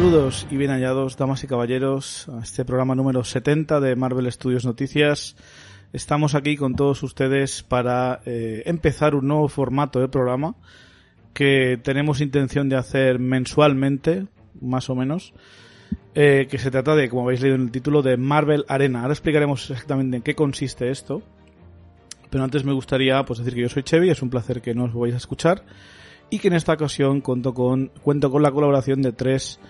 Saludos y bien hallados, damas y caballeros, a este programa número 70 de Marvel Studios Noticias. Estamos aquí con todos ustedes para eh, empezar un nuevo formato de programa que tenemos intención de hacer mensualmente, más o menos, eh, que se trata de, como habéis leído en el título, de Marvel Arena. Ahora explicaremos exactamente en qué consiste esto, pero antes me gustaría pues, decir que yo soy Chevy, es un placer que nos vais a escuchar y que en esta ocasión cuento con la colaboración de tres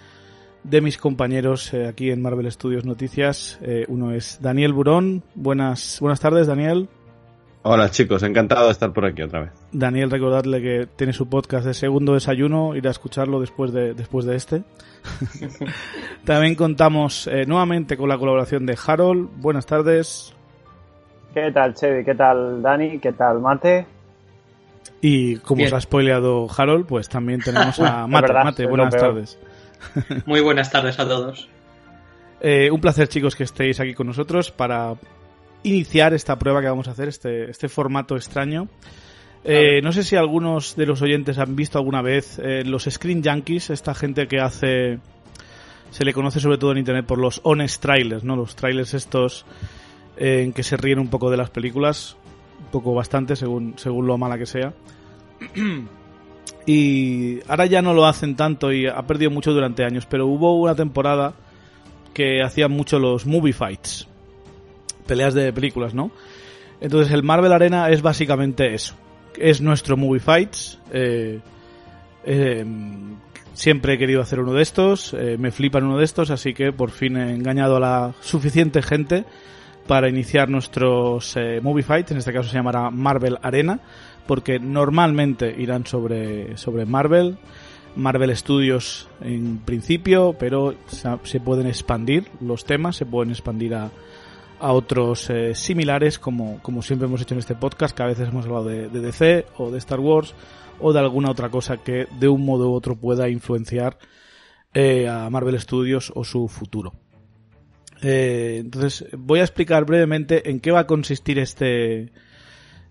de mis compañeros eh, aquí en Marvel Studios Noticias. Eh, uno es Daniel Burón. Buenas, buenas tardes, Daniel. Hola chicos, encantado de estar por aquí otra vez. Daniel, recordarle que tiene su podcast de Segundo Desayuno, ir a escucharlo después de, después de este. También contamos eh, nuevamente con la colaboración de Harold. Buenas tardes. ¿Qué tal, Chevy? ¿Qué tal, Dani? ¿Qué tal, Mate? Y como os ha spoileado Harold, pues también tenemos a Mate. Mate, buenas tardes. Muy buenas tardes a todos. Eh, un placer, chicos, que estéis aquí con nosotros para iniciar esta prueba que vamos a hacer, este, este formato extraño. Eh, no sé si algunos de los oyentes han visto alguna vez eh, los Screen Junkies, esta gente que hace. Se le conoce sobre todo en internet por los honest trailers, ¿no? Los trailers estos en que se ríen un poco de las películas, un poco bastante según, según lo mala que sea. Y ahora ya no lo hacen tanto y ha perdido mucho durante años, pero hubo una temporada que hacían mucho los movie fights, peleas de películas, ¿no? Entonces el Marvel Arena es básicamente eso, es nuestro movie fights. Eh, eh, siempre he querido hacer uno de estos, eh, me flipan uno de estos, así que por fin he engañado a la suficiente gente para iniciar nuestros movie fights, en este caso se llamará Marvel Arena porque normalmente irán sobre, sobre Marvel, Marvel Studios en principio, pero se pueden expandir los temas, se pueden expandir a, a otros eh, similares, como, como siempre hemos hecho en este podcast, que a veces hemos hablado de, DC o de Star Wars o de alguna otra cosa que de un modo u otro pueda influenciar eh, a Marvel Studios o su futuro. Eh, entonces, voy a explicar brevemente en qué va a consistir este,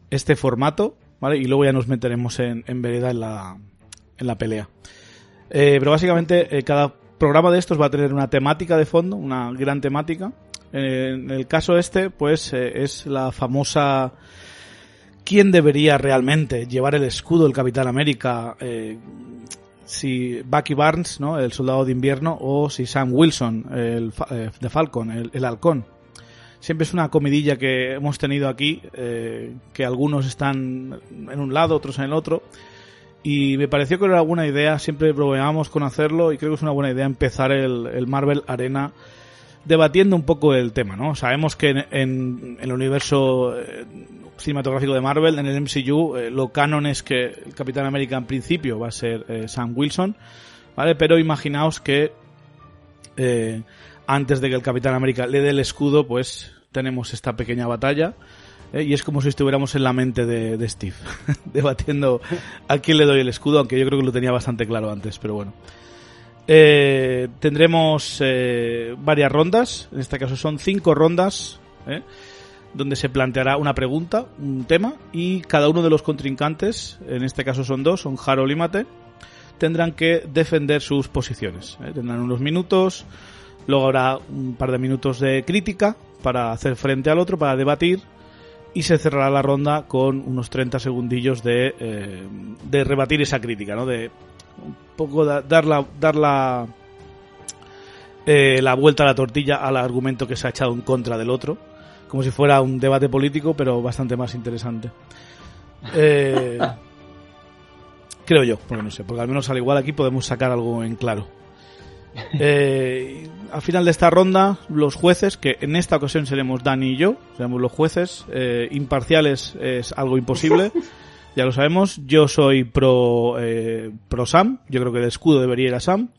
este formato y luego ya nos meteremos en, en vereda en la, en la pelea. Eh, pero básicamente eh, cada programa de estos va a tener una temática de fondo, una gran temática. en el caso este, pues eh, es la famosa quién debería realmente llevar el escudo del Capitán América, si Bucky Barnes, ¿no? el soldado de invierno, o si Sam Wilson, el de Falcon, el, el halcón siempre es una comidilla que hemos tenido aquí, eh, que algunos están en un lado, otros en el otro. Y me pareció que era una buena idea, siempre probamos con hacerlo y creo que es una buena idea empezar el, Marvel Arena debatiendo un poco el tema, ¿no? Sabemos que en, el universo eh, cinematográfico de Marvel, en el MCU, eh, lo canon es que el Capitán América en principio va a ser Sam Wilson, ¿vale? Pero imaginaos que antes de que el Capitán América le dé el escudo, pues tenemos esta pequeña batalla. ¿eh? Y es como si estuviéramos en la mente de, Steve, debatiendo a quién le doy el escudo, aunque yo creo que lo tenía bastante claro antes, pero bueno. Eh, tendremos eh, varias rondas, en este caso son cinco rondas, donde se planteará una pregunta, un tema, y cada uno de los contrincantes, en este caso son dos, son Harold y Mate, tendrán que defender sus posiciones. Tendrán unos minutos Luego habrá un par de minutos de crítica para hacer frente al otro, para debatir. y se cerrará la ronda con unos 30 segundillos de, eh, de rebatir esa crítica, ¿no? De un poco dar la, dar la, eh, la vuelta a la tortilla al argumento que se ha echado en contra del otro, como si fuera un debate político, pero bastante más interesante. Eh, creo yo, porque no sé, porque al menos al igual aquí podemos sacar algo en claro. Eh, al final de esta ronda, los jueces, que en esta ocasión seremos Dani y yo, seremos los jueces, eh, imparciales es algo imposible, ya lo sabemos. Yo soy pro, eh, pro Sam, yo creo que el escudo debería ir a Sam,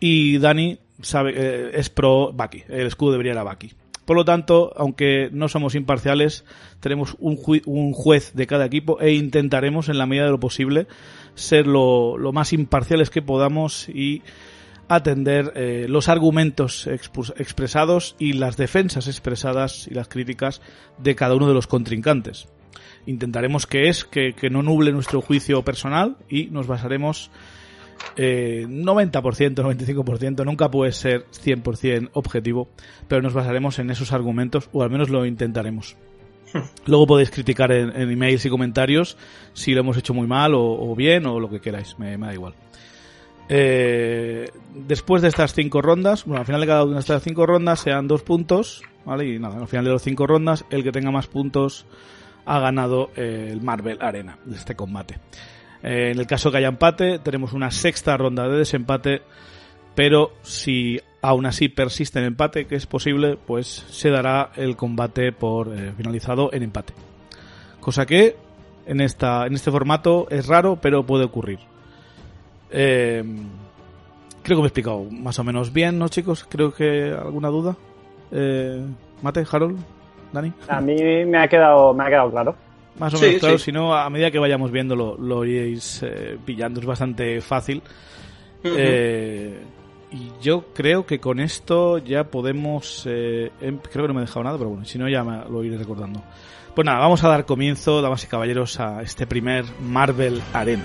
y Dani sabe, eh, es pro Baki, el escudo debería ir a Baki. Por lo tanto, aunque no somos imparciales, tenemos un, un, juez de cada equipo e intentaremos, en la medida de lo posible, ser lo, lo más imparciales que podamos y atender eh, los argumentos expresados y las defensas expresadas y las críticas de cada uno de los contrincantes. Intentaremos que es que, que no nuble nuestro juicio personal y nos basaremos eh, 90%, 95%, nunca puede ser 100% objetivo, pero nos basaremos en esos argumentos o al menos lo intentaremos. Luego podéis criticar en, en emails y comentarios si lo hemos hecho muy mal o, o bien o lo que queráis, me, me da igual. Eh, después de estas cinco rondas, bueno, al final de cada una de estas cinco rondas sean dos puntos, ¿vale? Y nada, al final de las cinco rondas, el que tenga más puntos ha ganado eh, el Marvel Arena este combate. Eh, en el caso que haya empate, tenemos una sexta ronda de desempate, pero si aún así persiste el empate, que es posible, pues se dará el combate por eh, finalizado en empate. Cosa que en, esta, en este formato es raro, pero puede ocurrir. Eh, creo que me he explicado más o menos bien, ¿no, chicos? Creo que alguna duda. Mate, Harold, Dani. A mí me ha quedado, me ha quedado claro. Más o menos sí, claro, sí. si no, a medida que vayamos viendo lo, iréis eh, pillando, es bastante fácil. Uh -huh. eh, y yo creo que con esto ya podemos. Eh, em, creo que no me he dejado nada, pero bueno, si no, ya me, lo iré recordando. Pues nada, vamos a dar comienzo, damas y caballeros, a este primer Marvel Arena.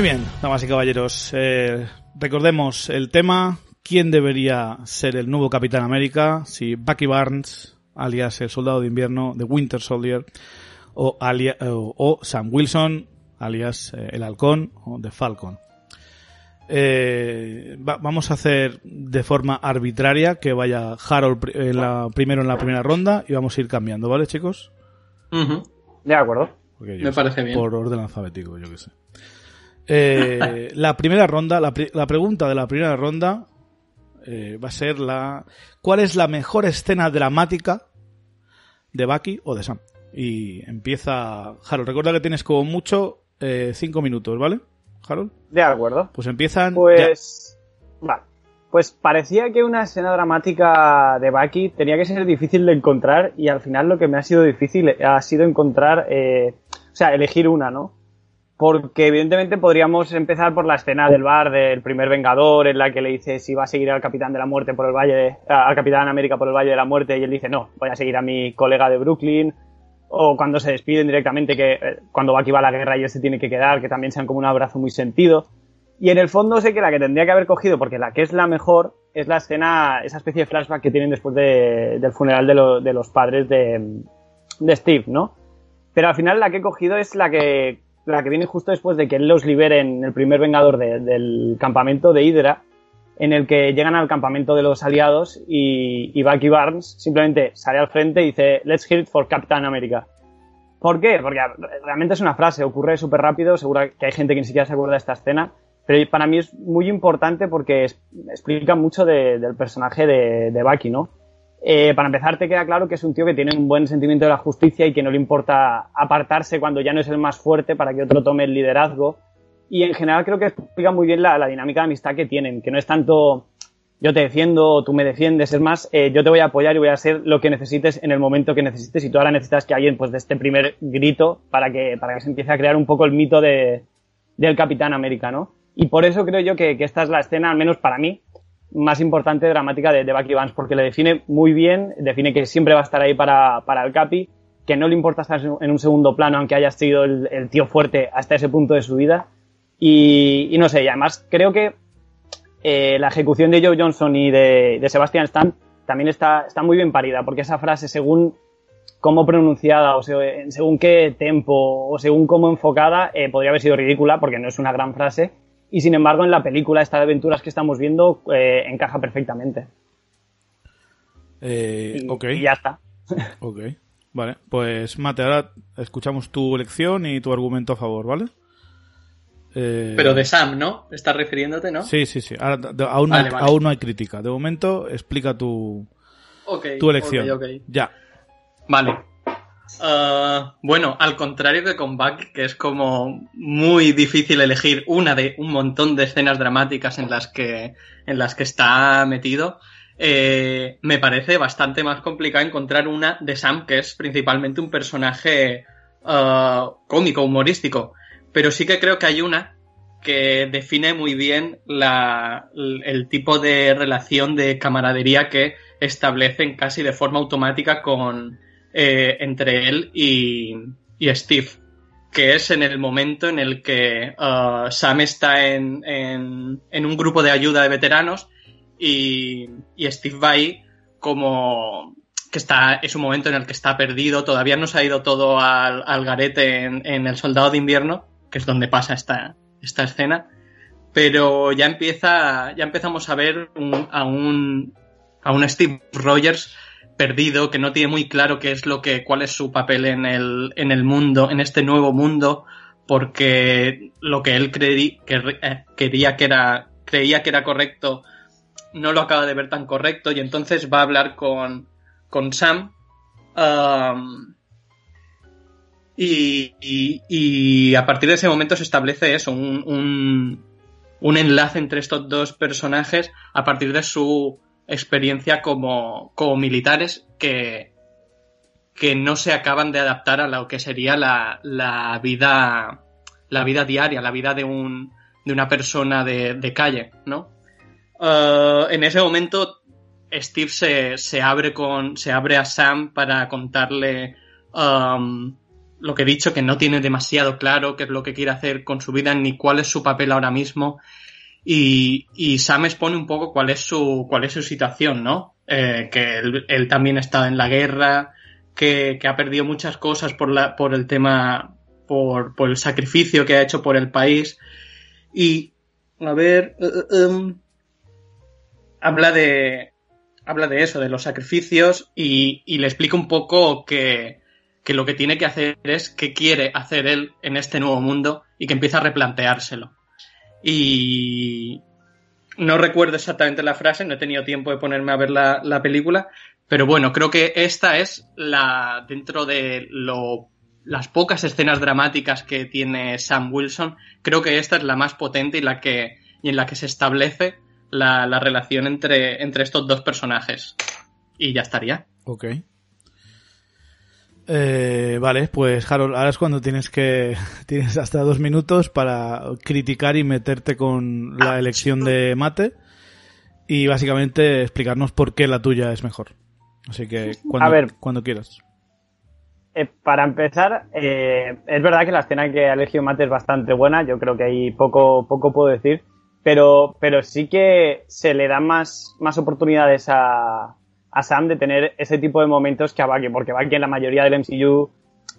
Muy bien, damas y caballeros. Eh, recordemos el tema. ¿Quién debería ser el nuevo Capitán América? Si Bucky Barnes, alias el Soldado de Invierno de Winter Soldier, o, alia, o, o Sam Wilson, alias eh, el Halcón o The Falcon. Eh, va, vamos a hacer de forma arbitraria que vaya Harold en la, primero en la primera ronda y vamos a ir cambiando, ¿vale, chicos? Uh -huh. De acuerdo. Me parece bien. Por orden alfabético, yo que sé. Eh, la primera ronda, la, la, pregunta de la primera ronda eh, va a ser la ¿cuál es la mejor escena dramática de Bucky o de Sam? Y empieza Harold. Recuerda que tienes como mucho eh, cinco minutos, ¿vale? Harold. De acuerdo. Pues empiezan. Pues. Ya. Vale. Pues parecía que una escena dramática de Bucky tenía que ser difícil de encontrar y al final lo que me ha sido difícil ha sido encontrar, eh, o sea, elegir una, ¿no? Porque evidentemente podríamos empezar por la escena del bar del primer Vengador en la que le dice si va a seguir al Capitán de la Muerte por el Valle al Capitán América por el Valle de la Muerte y él dice no, voy a seguir a mi colega de Brooklyn o cuando se despiden directamente que eh, cuando va a la guerra y él se tiene que quedar que también sean como un abrazo muy sentido y en el fondo sé que la que tendría que haber cogido porque la que es la mejor es la escena esa especie de flashback que tienen después de, del funeral de, lo, de los padres de Steve, ¿no? Pero al final la que he cogido es la que la que viene justo después de que él los libere en el primer Vengador de, del campamento de Hydra, en el que llegan al campamento de los aliados y, Bucky Barnes simplemente sale al frente y dice Let's hear it for Captain America. ¿Por qué? Porque realmente es una frase, ocurre súper rápido, seguro que hay gente que ni siquiera se acuerda de esta escena, pero para mí es muy importante porque explica mucho de, del personaje de Bucky, ¿no? Eh, para empezar, te queda claro que es un tío que tiene un buen sentimiento de la justicia y que no le importa apartarse cuando ya no es el más fuerte para que otro tome el liderazgo. Y en general creo que explica muy bien la, dinámica de amistad que tienen, que no es tanto yo te defiendo o tú me defiendes, es más, eh, yo te voy a apoyar y voy a hacer lo que necesites en el momento que necesites y tú ahora necesitas que alguien pues de este primer grito para que, para que se empiece a crear un poco el mito de, del Capitán América, ¿no? Y por eso creo yo que, esta es la escena, al menos para mí, más importante dramática de, de, Bucky Vance, porque le define muy bien, define que siempre va a estar ahí para, para el Capi, que no le importa estar en un segundo plano, aunque haya sido el, tío fuerte hasta ese punto de su vida. Y, no sé, y además creo que eh, la ejecución de Joe Johnson y de, de Sebastian Stan también está, está muy bien parida, porque esa frase, según cómo pronunciada o según qué tempo o según cómo enfocada, eh, podría haber sido ridícula, porque no es una gran frase, y sin embargo en la película, esta de aventuras que estamos viendo, eh, encaja perfectamente. Eh, y, y ya está. Ok. Vale, pues Mate, ahora escuchamos tu elección y tu argumento a favor, ¿vale? Eh... Pero de Sam, ¿no? ¿Estás refiriéndote, no? Sí, sí, sí. aún, no hay crítica. De momento, explica tu, tu elección. Ya. Vale. Uh, bueno, al contrario que con Buck, que es como muy difícil elegir una de un montón de escenas dramáticas en las que, en las que está metido, eh, me parece bastante más complicado encontrar una de Sam, que es principalmente un personaje uh, cómico, humorístico. Pero sí que creo que hay una que define muy bien la, el tipo de relación de camaradería que establecen casi de forma automática con, eh, entre él y, y, Steve, que es en el momento en el que uh, Sam está en, en, un grupo de ayuda de veteranos y, Steve va ahí como que está, es un momento en el que está perdido, todavía no se ha ido todo al, al garete en, El Soldado de Invierno, que es donde pasa esta, esta escena, pero ya empieza, ya empezamos a ver a un, a un Steve Rogers perdido, que no tiene muy claro qué es lo que, cuál es su papel en el, en el mundo, en este nuevo mundo, porque lo que él eh, quería que era, creía que era correcto, no lo acaba de ver tan correcto, y entonces va a hablar con, con Sam. Um, y, y, y, a partir de ese momento se establece eso, un, un, un enlace entre estos dos personajes a partir de su experiencia como, como militares que, no se acaban de adaptar a lo que sería la, vida la vida diaria, la vida de un de una persona de, calle, ¿no? Uh, en ese momento Steve se, se, abre con se abre a Sam para contarle um, lo que he dicho que no tiene demasiado claro qué es lo que quiere hacer con su vida ni cuál es su papel ahora mismo y, Sam expone un poco cuál es su, cuál es su situación, ¿no? Eh, que él, también está en la guerra, que, ha perdido muchas cosas por, la, por el tema, por, el sacrificio que ha hecho por el país. Y, a ver, um, habla de, habla de eso, de los sacrificios y, y le explica un poco que, que lo que tiene que hacer es qué quiere hacer él en este nuevo mundo y que empieza a replanteárselo. Y no recuerdo exactamente la frase, no he tenido tiempo de ponerme a ver la, la película, pero bueno, creo que esta es la, dentro de lo, las pocas escenas dramáticas que tiene Sam Wilson, creo que esta es la más potente y la que, y en la que se establece la, la relación entre, entre estos dos personajes. Y ya estaría. Ok. Eh, vale, pues Harold, ahora es cuando tienes que tienes hasta dos minutos para criticar y meterte con la elección de Mate y básicamente explicarnos por qué la tuya es mejor. Así que cuando, ver, cuando quieras. Eh, para empezar, eh, es verdad que la escena que ha elegido Mate es bastante buena, yo creo que ahí poco, poco puedo decir, pero, pero sí que se le dan más, más oportunidades a, a Sam de tener ese tipo de momentos que a Bucky, porque Bucky en la mayoría del MCU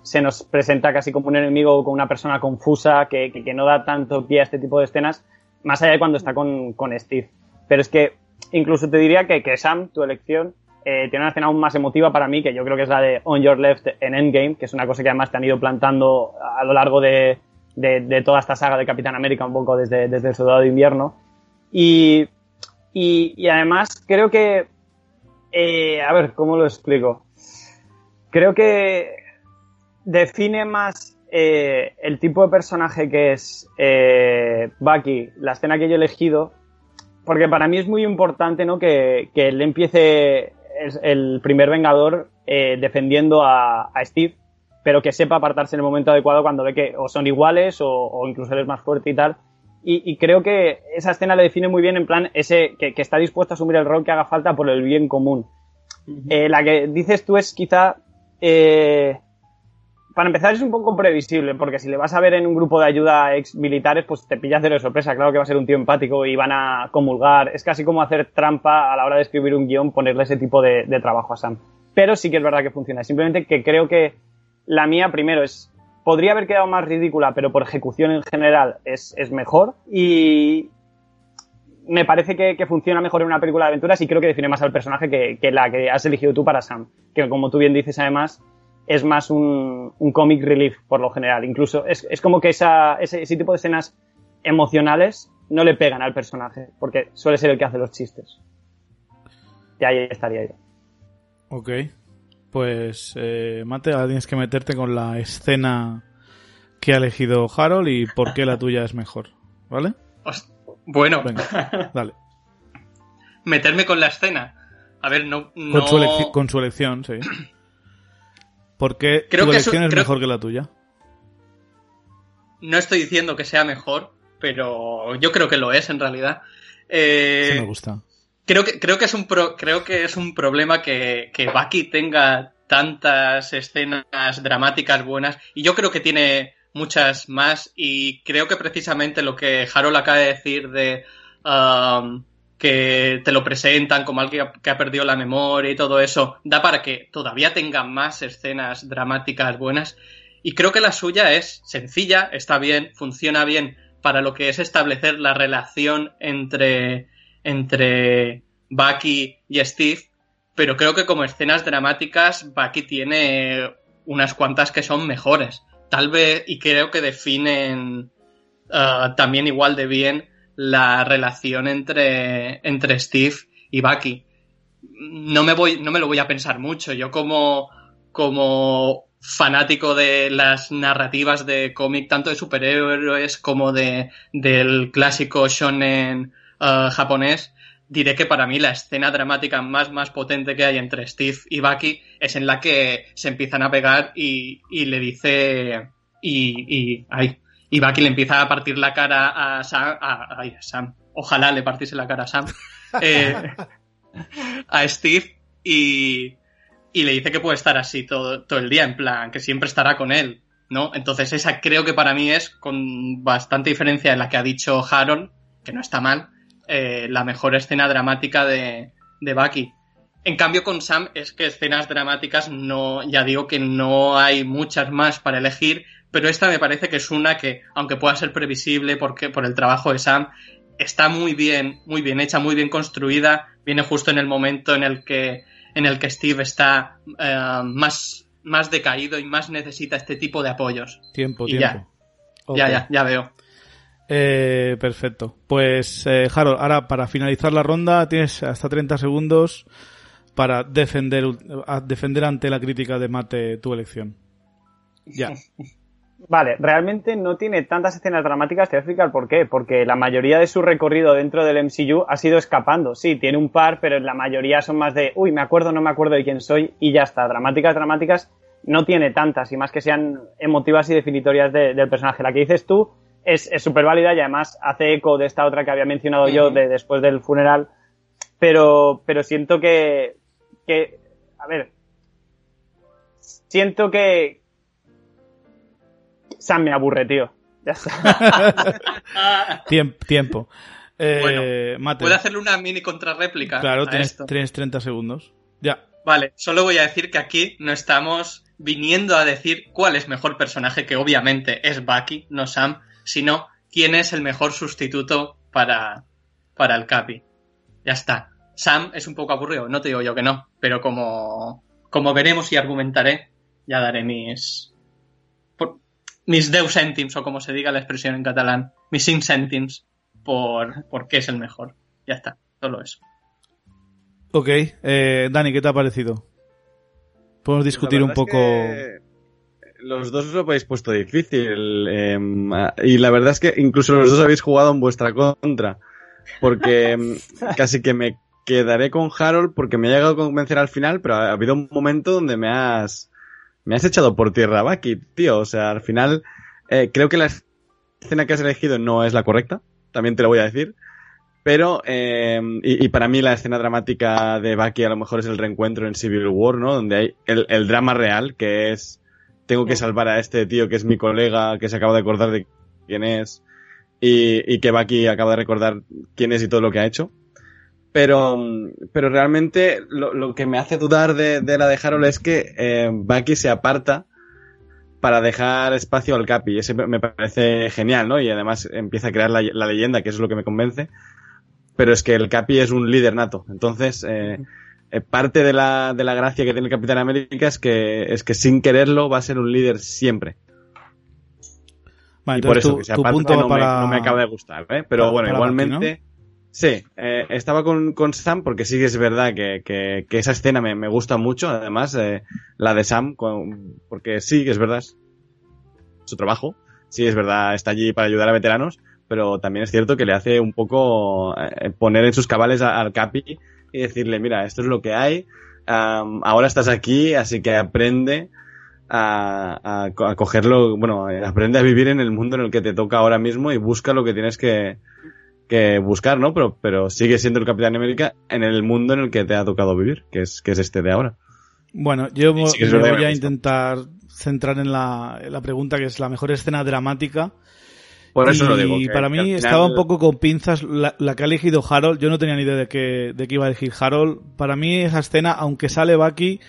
se nos presenta casi como un enemigo, como una persona confusa, que, que, no da tanto pie a este tipo de escenas, más allá de cuando está con, con Steve. Pero es que incluso te diría que, que Sam, tu elección, eh, tiene una escena aún más emotiva para mí, que yo creo que es la de On Your Left en Endgame, que es una cosa que además te han ido plantando a lo largo de, de, de toda esta saga de Capitán América, un poco desde, desde el Soldado de Invierno. Y, y, y además creo que eh, a ver, ¿cómo lo explico? Creo que define más eh, el tipo de personaje que es eh, Bucky, la escena que yo he elegido, porque para mí es muy importante ¿no? que, que él empiece el, primer Vengador defendiendo a, Steve pero que sepa apartarse en el momento adecuado cuando ve que o son iguales o, incluso él es más fuerte y tal. Y, creo que esa escena le define muy bien en plan ese que, está dispuesto a asumir el rol que haga falta por el bien común. Eh, la que dices tú es quizá eh, para empezar es un poco previsible, porque si le vas a ver en un grupo de ayuda ex militares, pues te pillas de sorpresa. Claro que va a ser un tío empático y van a comulgar. Es casi como hacer trampa a la hora de escribir un guion, ponerle ese tipo de, trabajo a Sam. Pero sí que es verdad que funciona. Simplemente que creo que la mía, primero, es. Podría haber quedado más ridícula, pero por ejecución en general es, mejor. Y me parece que, funciona mejor en una película de aventuras y creo que define más al personaje que, que la que has elegido tú para Sam. Que como tú bien dices, además, es más un, un comic relief por lo general. Incluso es, es como que esa, ese, ese, tipo de escenas emocionales no le pegan al personaje, porque suele ser el que hace los chistes. Y ahí estaría yo. Ok. Pues, eh, Mate, ahora tienes que meterte con la escena que ha elegido Harold y por qué la tuya es mejor. ¿Vale? Bueno. Venga, dale. Meterme con la escena. A ver, no. Con, su con su elección, sí. Porque creo tu elección es, mejor que la tuya. No estoy diciendo que sea mejor, pero yo creo que lo es en realidad. Eh, sí me gusta. Creo que, creo que, es, un creo que es un problema que, que Bucky tenga tantas escenas dramáticas buenas y yo creo que tiene muchas más y creo que precisamente lo que Harold acaba de decir de um, que te lo presentan como alguien que ha perdido la memoria y todo eso, da para que todavía tenga más escenas dramáticas buenas. Y creo que la suya es sencilla, está bien, funciona bien para lo que es establecer la relación entre, entre Bucky y Steve, pero creo que como escenas dramáticas Bucky tiene unas cuantas que son mejores. Tal vez, y creo que definen uh, también igual de bien la relación entre, entre Steve y Bucky. No me, voy, no me lo voy a pensar mucho. Yo como, como fanático de las narrativas de cómic, tanto de superhéroes como de, del clásico shonen uh, japonés, diré que para mí la escena dramática más, más potente que hay entre Steve y Bucky es en la que se empiezan a pegar y, y le dice y, y ay, y Bucky le empieza a partir la cara a Sam, a, Sam. ojalá le partiese la cara a Sam, eh, a Steve y, y le dice que puede estar así todo, todo el día, en plan, que siempre estará con él, ¿no? Entonces esa creo que para mí es, con bastante diferencia de la que ha dicho Harold, que no está mal, eh, la mejor escena dramática de, de Bucky. En cambio, con Sam es que escenas dramáticas no, ya digo que no hay muchas más para elegir, pero esta me parece que es una que, aunque pueda ser previsible porque, por el trabajo de Sam, está muy bien, muy bien hecha, muy bien construida, viene justo en el momento en el que, en el que Steve está eh, más, más decaído y más necesita este tipo de apoyos. Tiempo, tiempo. Ya, ya, ya, veo. Eh, perfecto. Pues, eh, Harold, ahora para finalizar la ronda tienes hasta 30 segundos para defender, defender ante la crítica de Mate tu elección. Ya. Vale, realmente no tiene tantas escenas dramáticas, te voy a explicar por qué. Porque la mayoría de su recorrido dentro del MCU ha sido escapando. Sí, tiene un par, pero la mayoría son más de, uy, me acuerdo, no me acuerdo de quién soy y ya está. Dramáticas, dramáticas, no tiene tantas y más que sean emotivas y definitorias del personaje. La que dices tú es súper válida y además hace eco de esta otra que había mencionado yo de después del funeral. Pero, pero siento que, que, a ver, siento que, Sam me aburre, tío. Ya está. tiempo. Eh, ¿Puedo hacerle una mini contrarréplica? Claro, tienes, 30 segundos. Ya. Vale, solo voy a decir que aquí no estamos viniendo a decir cuál es mejor personaje, que obviamente es Bucky, no Sam, sino quién es el mejor sustituto para, para el Capi. Ya está. Sam es un poco aburrido, no te digo yo que no, pero como, como veremos y argumentaré, ya daré mis, mis deus centims, o como se diga la expresión en catalán, mis cinc centims, por, por qué es el mejor. Ya está, solo eso. Ok, eh, Dani, ¿qué te ha parecido? Podemos discutir un poco. Los dos os lo habéis puesto difícil. Em, y la verdad es que incluso los dos habéis jugado en vuestra contra. Porque em, casi que me quedaré con Harold porque me ha llegado a convencer al final, pero ha habido un momento donde me has me has echado por tierra, Bucky, tío. O sea, al final, eh, creo que la escena que has elegido no es la correcta, también te lo voy a decir. Pero, eh, y, y, para mí la escena dramática de Bucky a lo mejor es el reencuentro en Civil War, ¿no? Donde hay el, el drama real, que es, tengo que salvar a este tío que es mi colega, que se acaba de acordar de quién es, y, y que Bucky acaba de recordar quién es y todo lo que ha hecho. Pero, pero realmente lo, lo que me hace dudar de, de la de Harold es que eh, Bucky se aparta para dejar espacio al Capi. Ese me parece genial, ¿no? Y además empieza a crear la, la, leyenda, que eso es lo que me convence. Pero es que el Capi es un líder nato. Entonces, eh, eh, parte de la, de la gracia que tiene el Capitán América es que, es que sin quererlo va a ser un líder siempre. Vale, y por eso tu, que se tu punto no, para... me, no me acaba de gustar, ¿eh? Pero para, bueno, para igualmente... Sí, eh, estaba con, con, Sam porque sí que es verdad que, que, que esa escena me, me, gusta mucho, además, eh, la de Sam, con, porque sí que es verdad, su trabajo, sí es verdad, está allí para ayudar a veteranos, pero también es cierto que le hace un poco eh, poner en sus cabales al Capi y decirle, mira, esto es lo que hay, um, ahora estás aquí, así que aprende a, a, a, cogerlo, bueno, aprende a vivir en el mundo en el que te toca ahora mismo y busca lo que tienes que, que buscar, ¿no? Pero, pero sigue siendo el Capitán América en el mundo en el que te ha tocado vivir, que es, que es este de ahora. Bueno, yo sí, voy a intentar centrar en la, en la, pregunta que es la mejor escena dramática. Por eso y lo digo. Y para mí final... estaba un poco con pinzas la, la, que ha elegido Harold. Yo no tenía ni idea de que, de que iba a elegir Harold. Para mí esa escena, aunque sale Bucky,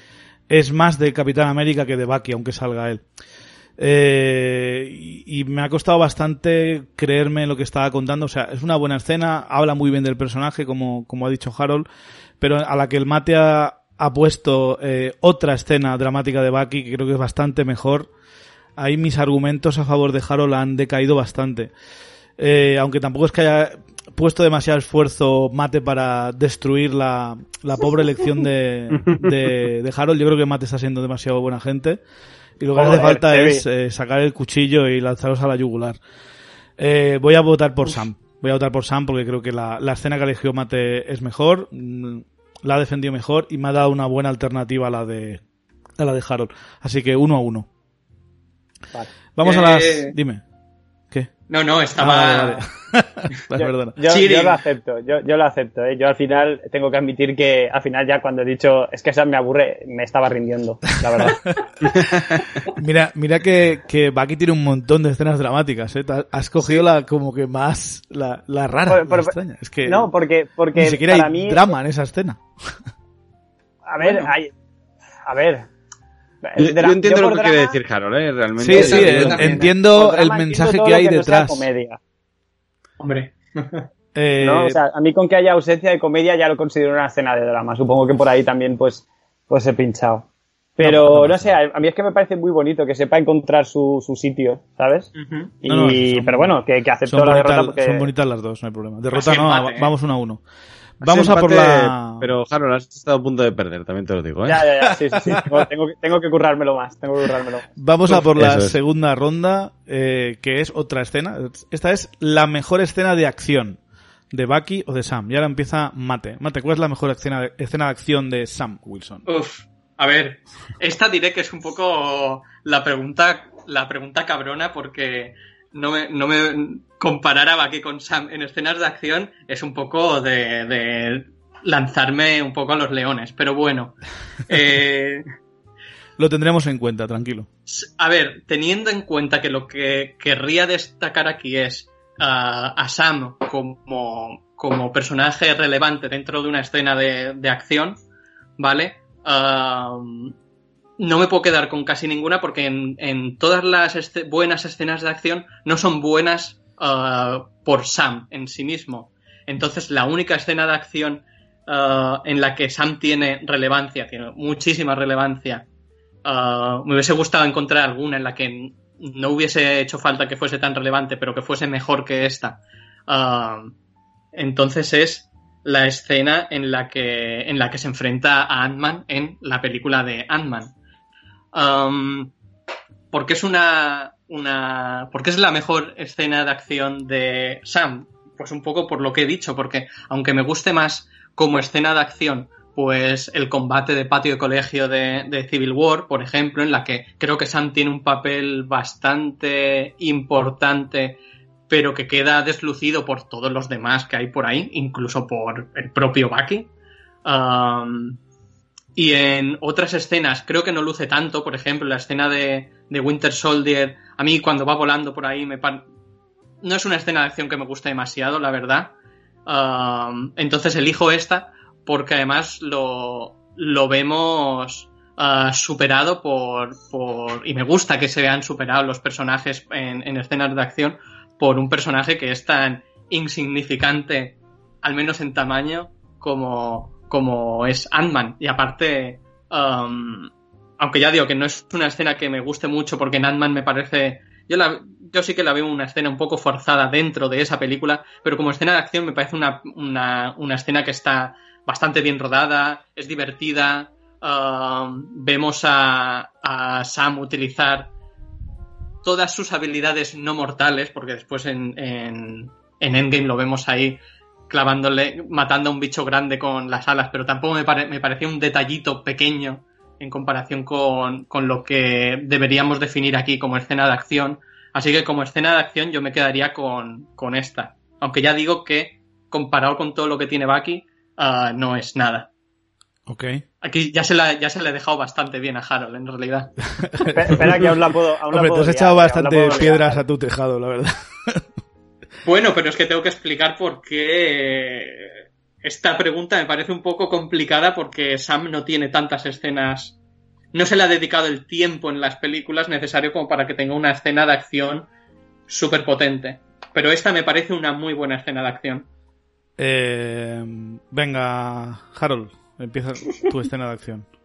es más de Capitán América que de Bucky, aunque salga él. Eh, y, y, me ha costado bastante creerme lo que estaba contando. O sea, es una buena escena, habla muy bien del personaje, como, como ha dicho Harold, pero a la que el mate ha, ha puesto eh, otra escena dramática de Bucky que creo que es bastante mejor. Ahí mis argumentos a favor de Harold han decaído bastante. Eh, aunque tampoco es que haya puesto demasiado esfuerzo Mate para destruir la, la pobre elección de, de, de Harold, yo creo que Mate está siendo demasiado buena gente. Y lo que Joder, hace falta es eh, sacar el cuchillo y lanzaros a la yugular. Eh, voy a votar por Uf. Sam. Voy a votar por Sam porque creo que la, la escena que eligió Mate es mejor, mm, la ha defendido mejor y me ha dado una buena alternativa a la de, a la de Harold. Así que uno a uno. Vale. Vamos eh... a las... Dime. ¿Qué? No, no, estaba... Ah, vale, vale. yo, yo, yo, lo acepto, yo, yo lo acepto. ¿eh? Yo al final tengo que admitir que al final ya cuando he dicho es que Sam me aburre, me estaba rindiendo, la verdad. mira, mira que, que Bucky tiene un montón de escenas dramáticas, ¿eh? Has cogido la como que más, la, la rara, por, por, la extraña. Es que no, porque, porque ni siquiera para hay mí... drama en esa escena. A ver, bueno. hay, a ver, yo, yo entiendo yo lo que drama... quiere decir Harold, ¿eh? Realmente. Sí, sí, entiendo el mensaje que hay que detrás. No comedia. Hombre. eh... no, o sea, a mí con que haya ausencia de comedia ya lo considero una escena de drama. Supongo que por ahí también pues, pues he pinchado. Pero no, no, no, sé, a mí es que me parece muy bonito que sepa encontrar su, su sitio, ¿sabes? Uh -huh. Y, son, pero bueno, que, que aceptó la derrota porque... Son bonitas las dos, no hay problema. Derrota no, empate, vamos uno a uno. Vamos a por la. Pero, Harold, has estado a punto de perder, también te lo digo, ¿eh? Ya, ya, ya, sí, sí, sí. tengo, tengo, que, tengo que currármelo más, tengo que currármelo. Vamos a por la es. segunda ronda, eh, que es otra escena. Esta es la mejor escena de acción de Bucky o de Sam. Y ahora empieza Mate. Mate, ¿cuál es la mejor escena de, escena de acción de Sam Wilson? Uf, a ver, esta diré que es un poco la pregunta, la pregunta cabrona porque no me, no me comparar a Bucky con Sam en escenas de acción es un poco de, de lanzarme un poco a los leones, pero bueno. Eh, lo tendremos en cuenta, tranquilo. A ver, teniendo en cuenta que lo que querría destacar aquí es uh, a Sam como, como personaje relevante dentro de una escena de, de acción, ¿vale? Uh, no me puedo quedar con casi ninguna porque en, en todas las buenas escenas de acción no son buenas uh, por Sam en sí mismo. Entonces la única escena de acción uh, en la que Sam tiene relevancia, tiene muchísima relevancia, uh, me hubiese gustado encontrar alguna en la que no hubiese hecho falta que fuese tan relevante, pero que fuese mejor que esta. entonces es la escena en la que en la que se enfrenta a Ant-Man en la película de Ant-Man. Um, porque es una, una. porque es la mejor escena de acción de Sam. Pues un poco por lo que he dicho, porque aunque me guste más como escena de acción pues el combate de patio de colegio de, Civil War, por ejemplo, en la que creo que Sam tiene un papel bastante importante, pero que queda deslucido por todos los demás que hay por ahí, incluso por el propio Bucky. Um, y en otras escenas creo que no luce tanto, por ejemplo, la escena de, de Winter Soldier, a mí cuando va volando por ahí me no es una escena de acción que me gusta demasiado, la verdad. Um, entonces elijo esta porque además lo, lo vemos uh, superado por, por, Y me gusta que se vean superados los personajes en, en, escenas de acción por un personaje que es tan insignificante, al menos en tamaño, como, como es Ant-Man. Y aparte, um, aunque ya digo que no es una escena que me guste mucho porque en Ant-Man me parece... Yo, sí que la veo una escena un poco forzada dentro de esa película, pero como escena de acción me parece una, una, una escena que está bastante bien rodada, es divertida. Um, vemos a, a, Sam utilizar todas sus habilidades no mortales, porque después en, en, en, Endgame lo vemos ahí clavándole, matando a un bicho grande con las alas, pero tampoco me, pare, me parecía un detallito pequeño en comparación con, con, lo que deberíamos definir aquí como escena de acción. Así que como escena de acción yo me quedaría con, con esta. Aunque ya digo que comparado con todo lo que tiene Bucky, uh, no es nada. Ok. Aquí ya se, la, ya se le he dejado bastante bien a Harold, en realidad. Espera, que aún la puedo. Aún Hombre, la puedo te has liar, echado bastante liar. piedras a tu tejado, la verdad. Bueno, pero es que tengo que explicar por qué esta pregunta me parece un poco complicada porque Sam no tiene tantas escenas. No se le ha dedicado el tiempo en las películas necesario como para que tenga una escena de acción súper potente. Pero esta me parece una muy buena escena de acción. Eh, venga, Harold, empieza tu escena de acción.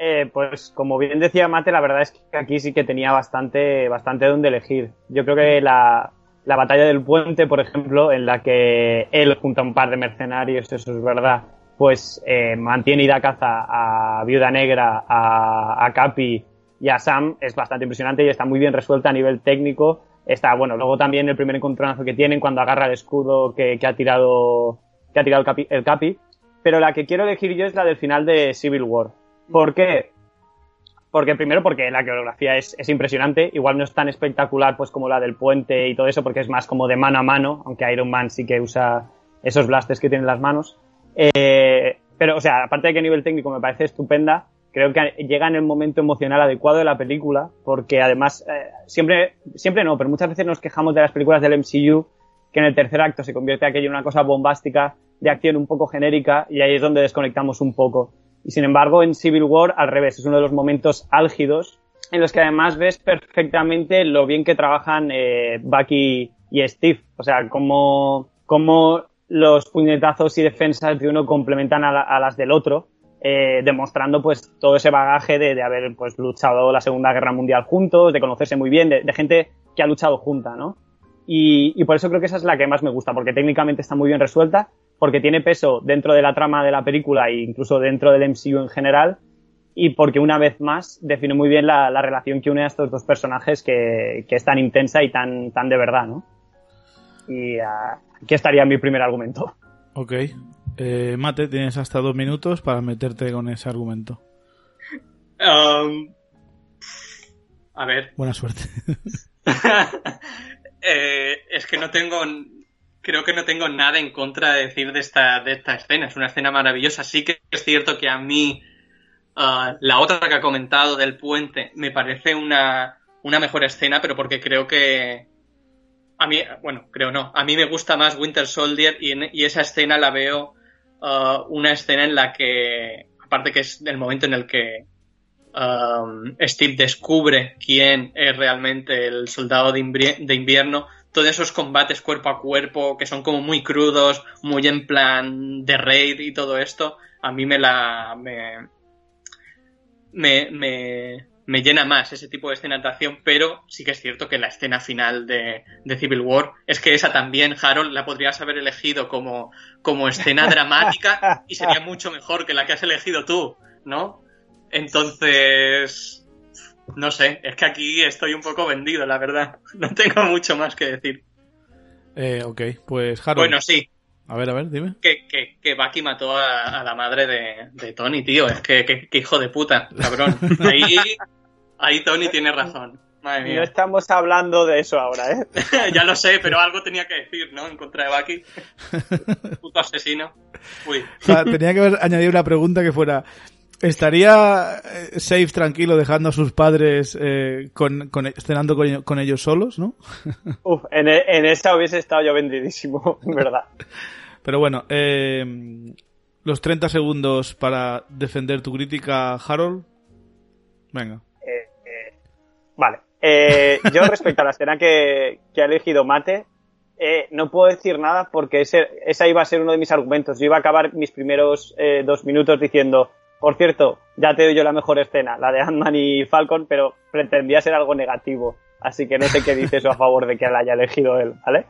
Eh, pues como bien decía Mate, la verdad es que aquí sí que tenía bastante, bastante donde elegir. Yo creo que la, la batalla del puente, por ejemplo, en la que él junto a un par de mercenarios, eso es verdad, pues eh, mantiene y da caza a Viuda Negra, a, a Capi y a Sam, es bastante impresionante y está muy bien resuelta a nivel técnico. Está, bueno, luego también el primer encontronazo que tienen cuando agarra el escudo que, ha tirado, que ha tirado el Capi, el Capi. Pero la que quiero elegir yo es la del final de Civil War. ¿Por qué? Porque primero porque la coreografía es, es, impresionante, igual no es tan espectacular pues como la del puente y todo eso, porque es más como de mano a mano, aunque Iron Man sí que usa esos blasters que tiene en las manos. Eh, pero, o sea, aparte de que a nivel técnico me parece estupenda, creo que llega en el momento emocional adecuado de la película, porque además, eh, siempre, siempre no, pero muchas veces nos quejamos de las películas del MCU, que en el tercer acto se convierte aquello en una cosa bombástica, de acción un poco genérica, y ahí es donde desconectamos un poco. Y sin embargo, en Civil War, al revés, es uno de los momentos álgidos en los que además ves perfectamente lo bien que trabajan eh, Bucky y Steve. O sea, cómo, cómo los puñetazos y defensas de uno complementan a, la, a las del otro, eh, demostrando pues todo ese bagaje de, de, haber pues luchado la Segunda Guerra Mundial juntos, de conocerse muy bien, de, de gente que ha luchado junta, ¿no? Y, y por eso creo que esa es la que más me gusta, porque técnicamente está muy bien resuelta porque tiene peso dentro de la trama de la película e incluso dentro del MCU en general y porque una vez más define muy bien la, la relación que une a estos dos personajes que, que, es tan intensa y tan, tan de verdad, ¿no? Y uh, aquí estaría mi primer argumento. Ok. Eh, Mate, tienes hasta dos minutos para meterte con ese argumento. Um, a ver. Buena suerte. eh, es que no tengo creo que no tengo nada en contra de decir de esta, de esta escena. Es una escena maravillosa. Sí que es cierto que a mí uh, la otra que ha comentado del puente me parece una, una mejor escena, pero porque creo que a mí, bueno, creo no, a mí me gusta más Winter Soldier y, esa escena la veo uh, una escena en la que, aparte que es el momento en el que um, Steve descubre quién es realmente el soldado de invierno, todos esos combates cuerpo a cuerpo que son como muy crudos, muy en plan de raid y todo esto, a mí me la me, me, me, me llena más ese tipo de escena de acción, pero sí que es cierto que la escena final de, de, Civil War es que esa también, Harold, la podrías haber elegido como, como escena dramática y sería mucho mejor que la que has elegido tú, ¿no? Entonces, no sé, es que aquí estoy un poco vendido, la verdad. No tengo mucho más que decir. Eh, ok, pues Harold. Bueno, sí. A ver, a ver, dime. Que, que, que Bucky mató a, a la madre de, de Tony, tío. Es que, que, que hijo de puta, cabrón. Ahí, ahí Tony tiene razón. Madre No mía. estamos hablando de eso ahora, ¿eh? ya lo sé, pero algo tenía que decir, ¿no? En contra de Bucky. Puto asesino. Uy. O sea, tenía que haber añadido una pregunta que fuera, ¿estaría eh, safe tranquilo dejando a sus padres eh, con, con- cenando con, ello- con ellos solos, no? Uf, en, e- en esa hubiese estado yo vendidísimo, en verdad. Pero bueno, eh, los 30 segundos para defender tu crítica, Harold. Venga. Eh, vale. Yo respecto a la escena que, que ha elegido Mate, eh, no puedo decir nada porque ese, esa iba a ser uno de mis argumentos. Yo iba a acabar mis primeros eh, dos minutos diciendo, por cierto, ya te doy yo la mejor escena, la de Ant-Man y Falcon, pero pretendía ser algo negativo. Así que no sé qué dice eso a favor de que la haya elegido él, ¿vale?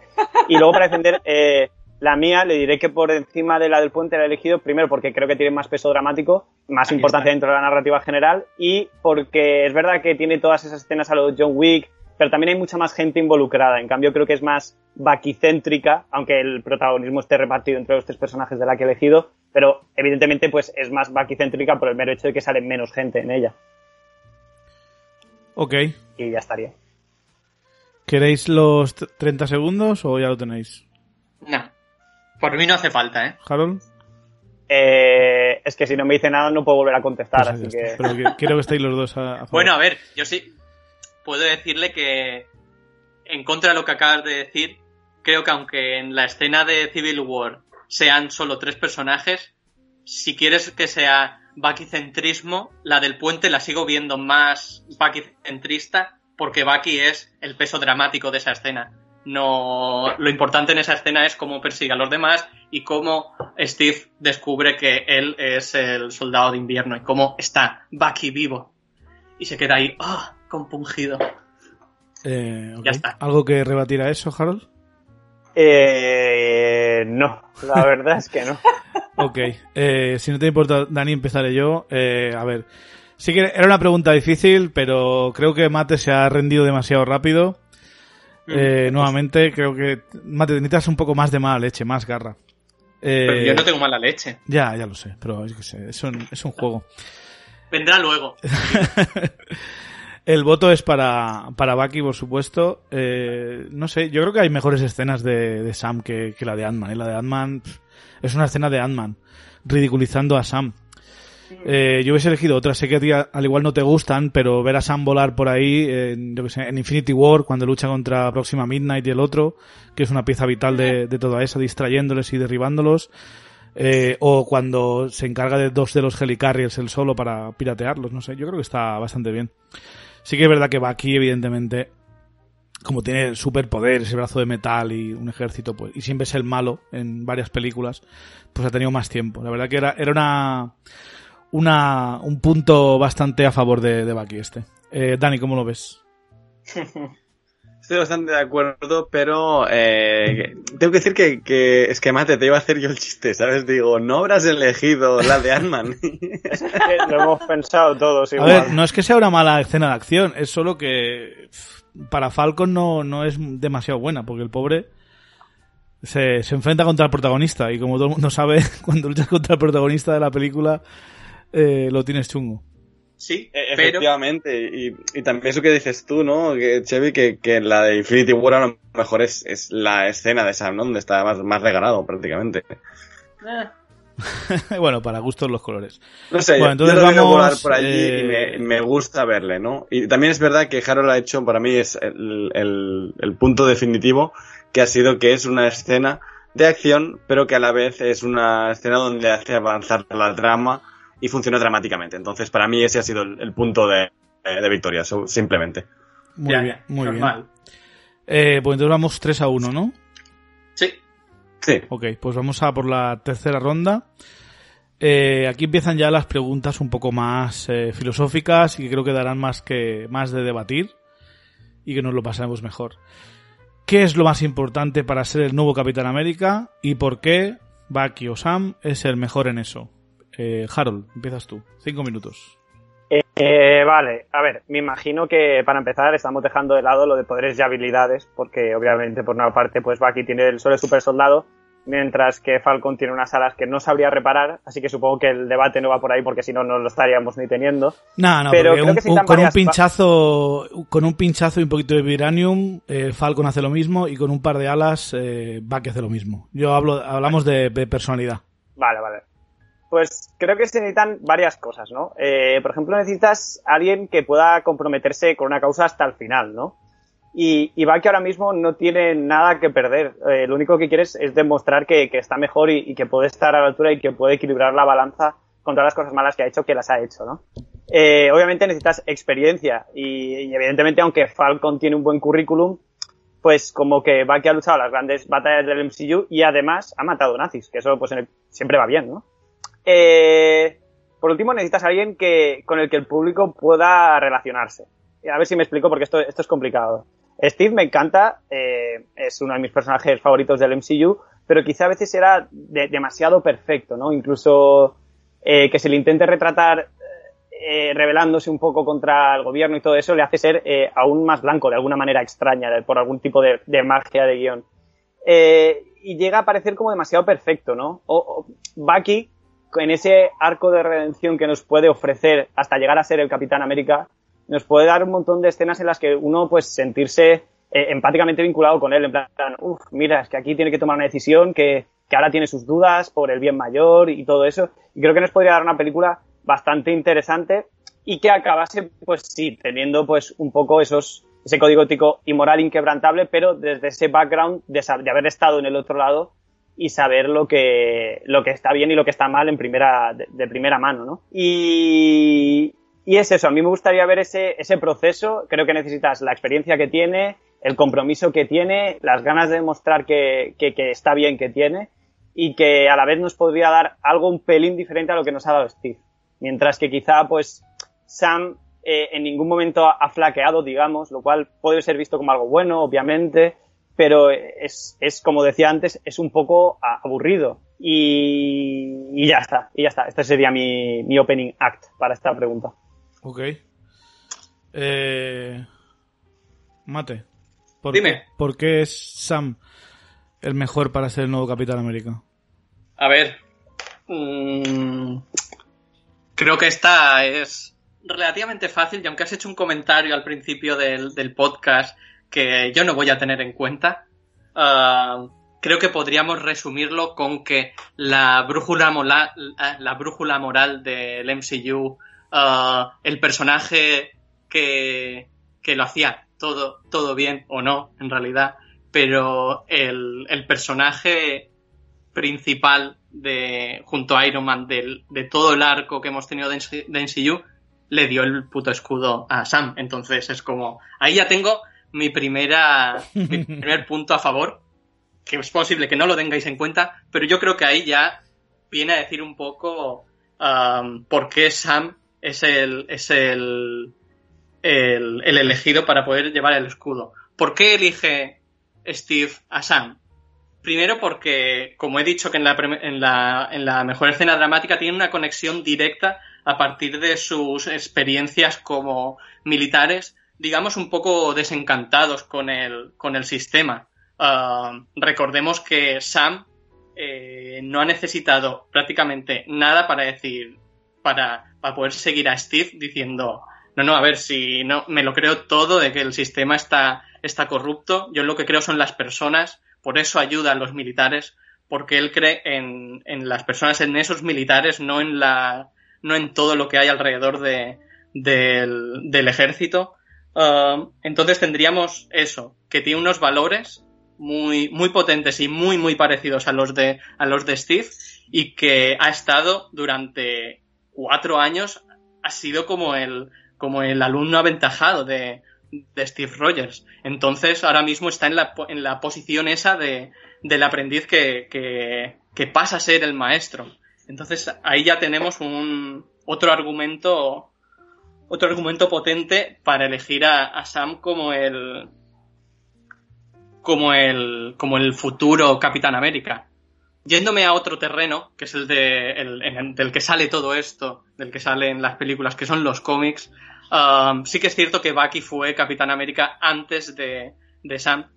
Y luego para defender eh, la mía, le diré que por encima de la del puente la he elegido, primero porque creo que tiene más peso dramático, más Ahí importancia está. dentro de la narrativa general, y porque es verdad que tiene todas esas escenas a lo John Wick, pero también hay mucha más gente involucrada. En cambio, creo que es más vaquicéntrica, aunque el protagonismo esté repartido entre los tres personajes de la que he elegido, pero evidentemente pues es más vaquicéntrica por el mero hecho de que sale menos gente en ella. Ok. Y ya estaría. ¿Queréis los t- 30 segundos o ya lo tenéis? No. Por mí no hace falta, ¿eh? Harold. Eh, es que si no me dice nada no puedo volver a contestar, Pues así que... Pero que- quiero que estéis los dos a, a favor. Bueno, a ver, yo sí puedo decirle que en contra de lo que acabas de decir, creo que aunque en la escena de Civil War sean solo tres personajes, si quieres que sea Bucky-centrismo, la del puente la sigo viendo más Bucky-centrista porque Bucky es el peso dramático de esa escena. No, lo importante en esa escena es cómo persigue a los demás y cómo Steve descubre que él es el soldado de invierno y cómo está Bucky vivo y se queda ahí, ah, compungido. Eh. Ya está. ¿Algo que rebatir a eso, Harold? Eh, no, la verdad es que no. Ok. Eh, si no te importa, Dani, empezaré yo. Eh, a ver. Sí que era una pregunta difícil, pero creo que Mate se ha rendido demasiado rápido. Eh, nuevamente, creo que Mate, necesitas un poco más de mala leche, más garra. Eh, Pero yo no tengo mala leche. Ya, ya lo sé, pero es que sé, es un, es un juego. Vendrá luego. El voto es para, para Bucky, por supuesto. Eh, no sé, yo creo que hay mejores escenas de, de Sam que, que la de Ant-Man. ¿eh? La de Ant-Man es una escena de Ant-Man, ridiculizando a Sam. Eh, yo hubiese elegido otras, sé que a ti al igual no te gustan, pero ver a Sam volar por ahí, en, yo que sé, en Infinity War, cuando lucha contra Próxima Midnight y el otro, que es una pieza vital de, de toda esa, distrayéndoles y derribándolos. Eh, o cuando se encarga de dos de los helicarriers él solo para piratearlos, no sé, yo creo que está bastante bien. Sí que es verdad que Bucky, evidentemente, como tiene superpoder, ese brazo de metal y un ejército, pues, y siempre es el malo en varias películas, pues ha tenido más tiempo. La verdad que era, era una, una, un punto bastante a favor de, de Bucky este. Eh, Dani, ¿cómo lo ves? Estoy bastante de acuerdo, pero eh, tengo que decir que, que es que mate, te iba a hacer yo el chiste, ¿sabes? Digo, no habrás elegido la de Ant-Man. Lo hemos pensado todos A igual. ver, no es que sea una mala escena de acción, es solo que para Falcon no, no es demasiado buena, porque el pobre se, se enfrenta contra el protagonista y como todo el mundo sabe, cuando luchas contra el protagonista de la película, eh, lo tienes chungo. Sí, Eh, pero Efectivamente, y, y también eso que dices tú, ¿no? Que, Chevy, que, que la de Infinity War a lo mejor es, es la escena de Sam, ¿no? Donde está más, más regalado prácticamente. eh, bueno, para gustos los colores. No sé, Bueno, yo- entonces yo vamos, volar por allí eh, y me, me gusta verle, ¿no? Y también es verdad que Harold ha hecho, para mí, es el, el, el punto definitivo, que ha sido que es una escena de acción, pero que a la vez es una escena donde hace avanzar la trama y funciona dramáticamente. Entonces, para mí ese ha sido el, el punto de, de victoria, so- simplemente. Muy ya, bien, muy bien. Eh, pues entonces vamos 3 a 1, ¿no? Sí, Sí. Ok, pues vamos a por la tercera ronda. Eh, aquí empiezan ya las preguntas un poco más eh, filosóficas y que creo que darán más que más de debatir y que nos lo pasaremos mejor. ¿Qué es lo más importante para ser el nuevo Capitán América y por qué Bucky o Sam es el mejor en eso? Eh, Harold, empiezas tú. Cinco minutos. Eh, vale, a ver, me imagino que para empezar estamos dejando de lado lo de poderes y habilidades, porque obviamente por una parte pues Bucky tiene el solo super soldado mientras que Falcon tiene unas alas que no sabría reparar, así que supongo que el debate no va por ahí porque si no, no lo estaríamos ni teniendo. No, no, Pero creo un- que un- con un pinchazo, con un pinchazo y un poquito de vibranium, eh, Falcon hace lo mismo y con un par de alas, eh, Bucky hace lo mismo. Yo hablo, hablamos de, de personalidad. Vale, vale. Pues creo que se necesitan varias cosas, ¿no? Eh, por ejemplo, necesitas alguien que pueda comprometerse con una causa hasta el final, ¿no? Y, y Bucky ahora mismo no tiene nada que perder. Eh, lo único que quiere es, demostrar que, que está mejor y, que puede estar a la altura y que puede equilibrar la balanza con todas las cosas malas que ha hecho, que las ha hecho, ¿no? Eh, obviamente necesitas experiencia y, evidentemente aunque Falcon tiene un buen currículum, pues como que Bucky ha luchado las grandes batallas del MCU y además ha matado nazis, que eso pues siempre va bien, ¿no? Eh, por último, necesitas a alguien que, con el que el público pueda relacionarse. A ver si me explico porque esto, esto es complicado. Steve me encanta, eh, es uno de mis personajes favoritos del MCU, pero quizá a veces era de- demasiado perfecto, ¿no? Incluso eh, que se le intente retratar eh, rebelándose un poco contra el gobierno y todo eso, le hace ser eh, aún más blanco de alguna manera extraña, por algún tipo de, magia de guion. Y llega a parecer como demasiado perfecto, ¿no? O, o Bucky, en ese arco de redención que nos puede ofrecer hasta llegar a ser el Capitán América, nos puede dar un montón de escenas en las que uno, pues, sentirse eh, empáticamente vinculado con él, en plan, uff, mira, es que aquí tiene que tomar una decisión que, que ahora tiene sus dudas por el bien mayor y todo eso. Y creo que nos podría dar una película bastante interesante y que acabase, pues sí, teniendo pues un poco esos, ese código ético y moral inquebrantable, pero desde ese background de, de haber estado en el otro lado y saber lo que, lo que está bien y lo que está mal en primera, de, primera mano, ¿no? Y, y es eso, a mí me gustaría ver ese, ese proceso, creo que necesitas la experiencia que tiene, el compromiso que tiene, las ganas de demostrar que, que, está bien que tiene y que a la vez nos podría dar algo un pelín diferente a lo que nos ha dado Steve. Mientras que quizá, pues, Sam eh, en ningún momento ha flaqueado, digamos, lo cual puede ser visto como algo bueno, obviamente, pero es, es como decía antes, es un poco a- aburrido. Y, y ya está, y ya está. Este sería mi, mi opening act para esta pregunta. Ok. Eh, Mate. ¿por Dime. Qué, ¿Por qué es Sam el mejor para ser el nuevo Capitán América? A ver. mm, creo que esta es relativamente fácil y aunque has hecho un comentario al principio del, del podcast que yo no voy a tener en cuenta, ah, creo que podríamos resumirlo con que la brújula, la, la brújula moral del MCU, ah, el personaje que, que lo hacía todo, todo bien o no, en realidad, pero el, el personaje principal de junto a Iron Man del, de todo el arco que hemos tenido de, de NCU le dio el puto escudo a Sam. Entonces es como, ahí ya tengo mi primera, mi primer punto a favor, que es posible que no lo tengáis en cuenta, pero yo creo que ahí ya viene a decir un poco um, por qué Sam es el, es el, el, el elegido para poder llevar el escudo. ¿Por qué elige Steve a Sam? Primero porque, como he dicho que en la, en la, en la mejor escena dramática tiene una conexión directa a partir de sus experiencias como militares, digamos un poco desencantados con el, con el sistema. Ah, recordemos que Sam eh, no ha necesitado prácticamente nada para decir, para, para poder seguir a Steve diciendo, no, no, a ver, si no, me lo creo todo de que el sistema está, está corrupto, yo lo que creo son las personas, por eso ayuda a los militares, porque él cree en, en las personas, en esos militares, no en la, no en todo lo que hay alrededor de, del, del ejército. Entonces tendríamos eso, que tiene unos valores muy, muy potentes y muy, muy parecidos a los de, a los de Steve y que ha estado durante cuatro años, ha sido como el, como el alumno aventajado de, de Steve Rogers. Entonces ahora mismo está en la, en la posición esa de, del aprendiz que, que, que pasa a ser el maestro. Entonces ahí ya tenemos un otro argumento otro argumento potente para elegir a, Sam como el como el como el futuro Capitán América. Yéndome a otro terreno, que es el, de, el, el del que sale todo esto, del que salen las películas, que son los cómics, um, sí que es cierto que Bucky fue Capitán América antes de, de Sam,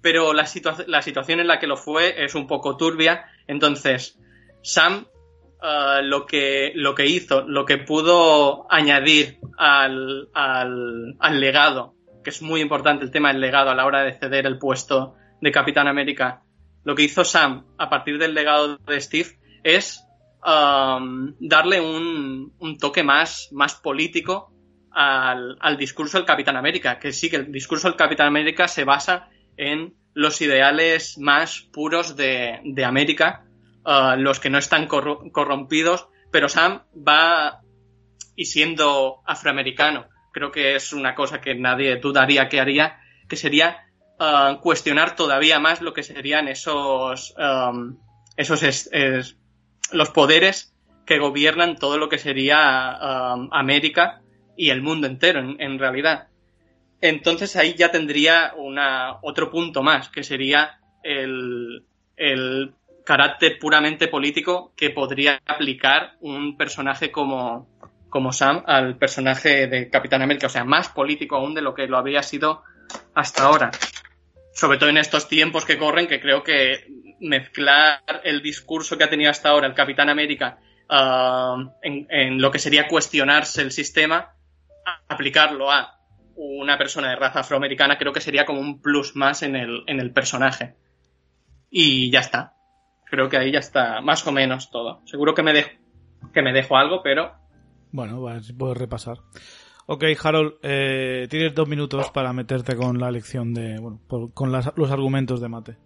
pero la, la situación en la que lo fue es un poco turbia. Entonces, Sam uh, lo, que, lo que hizo, lo que pudo añadir al, al, al, legado, que es muy importante el tema del legado a la hora de ceder el puesto de Capitán América, lo que hizo Sam a partir del legado de Steve es um, darle un, un, toque más, más político al, al, discurso del Capitán América, que sí que el discurso del Capitán América se basa en los ideales más puros de, de América, uh, los que no están corrompidos, pero Sam va y siendo afroamericano, creo que es una cosa que nadie dudaría que haría, que sería uh, cuestionar todavía más lo que serían esos, um, esos es, es, los poderes que gobiernan todo lo que sería um, América y el mundo entero, en, en realidad. Entonces ahí ya tendría una, otro punto más, que sería el, el carácter puramente político que podría aplicar un personaje como, como Sam al personaje de Capitán América, o sea, más político aún de lo que lo habría sido hasta ahora. Sobre todo en estos tiempos que corren, que creo que mezclar el discurso que ha tenido hasta ahora el Capitán América uh, en, en, lo que sería cuestionarse el sistema, aplicarlo a una persona de raza afroamericana creo que sería como un plus más en el, en el personaje. Y ya está. Creo que ahí ya está más o menos todo. Seguro que me dejo, que me dejo algo, pero... Bueno, si puedo repasar. Ok, Harold, eh, tienes dos minutos para meterte con la lección de... Bueno, por, con las, los argumentos de mate.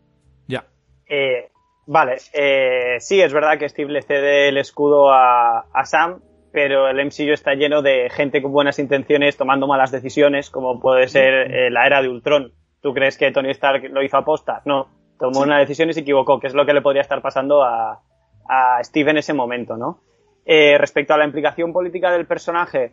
Ya. Eh, vale, eh, sí, es verdad que Steve le cede el escudo a, a Sam, pero el MCU está lleno de gente con buenas intenciones tomando malas decisiones, como puede ser eh, la era de Ultron. ¿Tú crees que Tony Stark lo hizo aposta? No, tomó una decisión y se equivocó, que es lo que le podría estar pasando a, a Steve en ese momento, ¿no? Eh, respecto a la implicación política del personaje,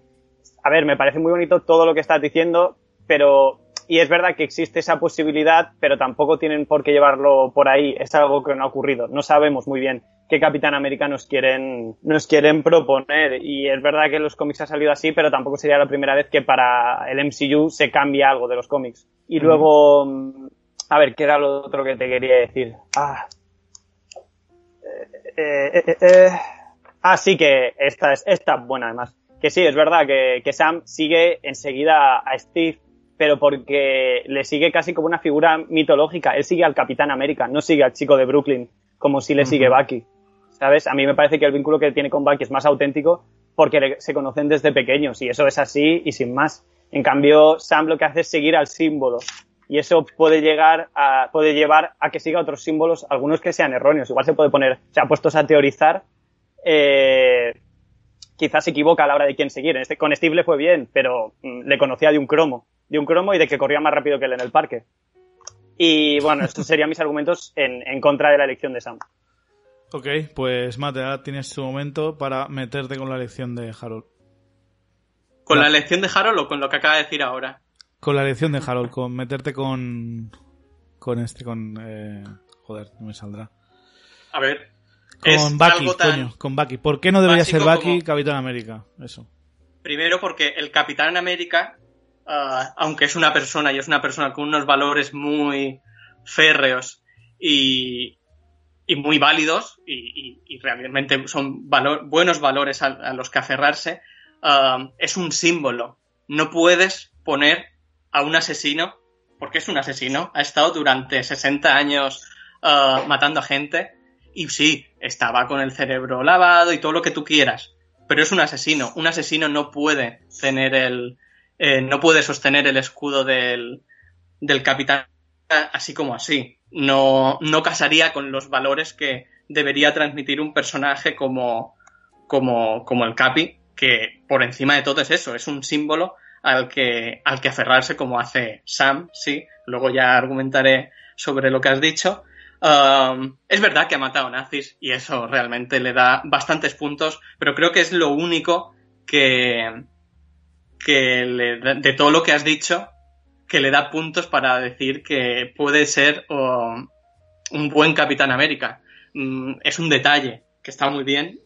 a ver, me parece muy bonito todo lo que estás diciendo, pero y es verdad que existe esa posibilidad, pero tampoco tienen por qué llevarlo por ahí. Es algo que no ha ocurrido. No sabemos muy bien qué Capitán América nos quieren, nos quieren proponer. Y es verdad que los cómics ha salido así, pero tampoco sería la primera vez que para el MCU se cambia algo de los cómics. Y luego, a ver, ¿qué era lo otro que te quería decir? Ah. Eh, eh, eh, ah, sí que esta es, esta buena además. Que sí, es verdad que, que Sam sigue enseguida a Steve pero porque le sigue casi como una figura mitológica. Él sigue al Capitán América, no sigue al chico de Brooklyn, como si le sigue Bucky. ¿Sabes? A mí me parece que el vínculo que tiene con Bucky es más auténtico porque se conocen desde pequeños y eso es así y sin más. En cambio, Sam lo que hace es seguir al símbolo y eso puede llegar a, puede llevar a que siga otros símbolos, algunos que sean erróneos. Igual se puede poner, se ha puesto a teorizar, eh, quizás se equivoca a la hora de quién seguir. Este, con Steve le fue bien, pero mm, le conocía de un cromo de un cromo y de que corría más rápido que él en el parque. Y bueno, estos serían mis argumentos en, en contra de la elección de Sam. Ok, pues Mate, ahora tienes tu momento para meterte con la elección de Harold. ¿Con la elección de Harold o con lo que acaba de decir ahora? Con la elección de Harold, con meterte con. con este, con. Eh, joder, no me saldrá. A ver. Con Bucky, coño, con Bucky. ¿Por qué no debería ser Bucky como... Capitán América? Eso. Primero porque el Capitán América uh, aunque es una persona y es una persona con unos valores muy férreos y, y muy válidos y, y, y, realmente son valor, buenos valores a, a, los que aferrarse, uh, es un símbolo. No puedes poner a un asesino, porque es un asesino, ha estado durante 60 años uh, matando a gente y sí, estaba con el cerebro lavado y todo lo que tú quieras, pero es un asesino. Un asesino no puede tener el, eh, no puede sostener el escudo del, del capitán así como así. No, no casaría con los valores que debería transmitir un personaje como, como, como el Capi, que por encima de todo es eso, es un símbolo al que, al que aferrarse como hace Sam, sí. Luego ya argumentaré sobre lo que has dicho. Um, es verdad que ha matado nazis y eso realmente le da bastantes puntos, pero creo que es lo único que, que le, de todo lo que has dicho, que le da puntos para decir que puede ser oh, un buen Capitán América. Mm, es un detalle que está muy bien.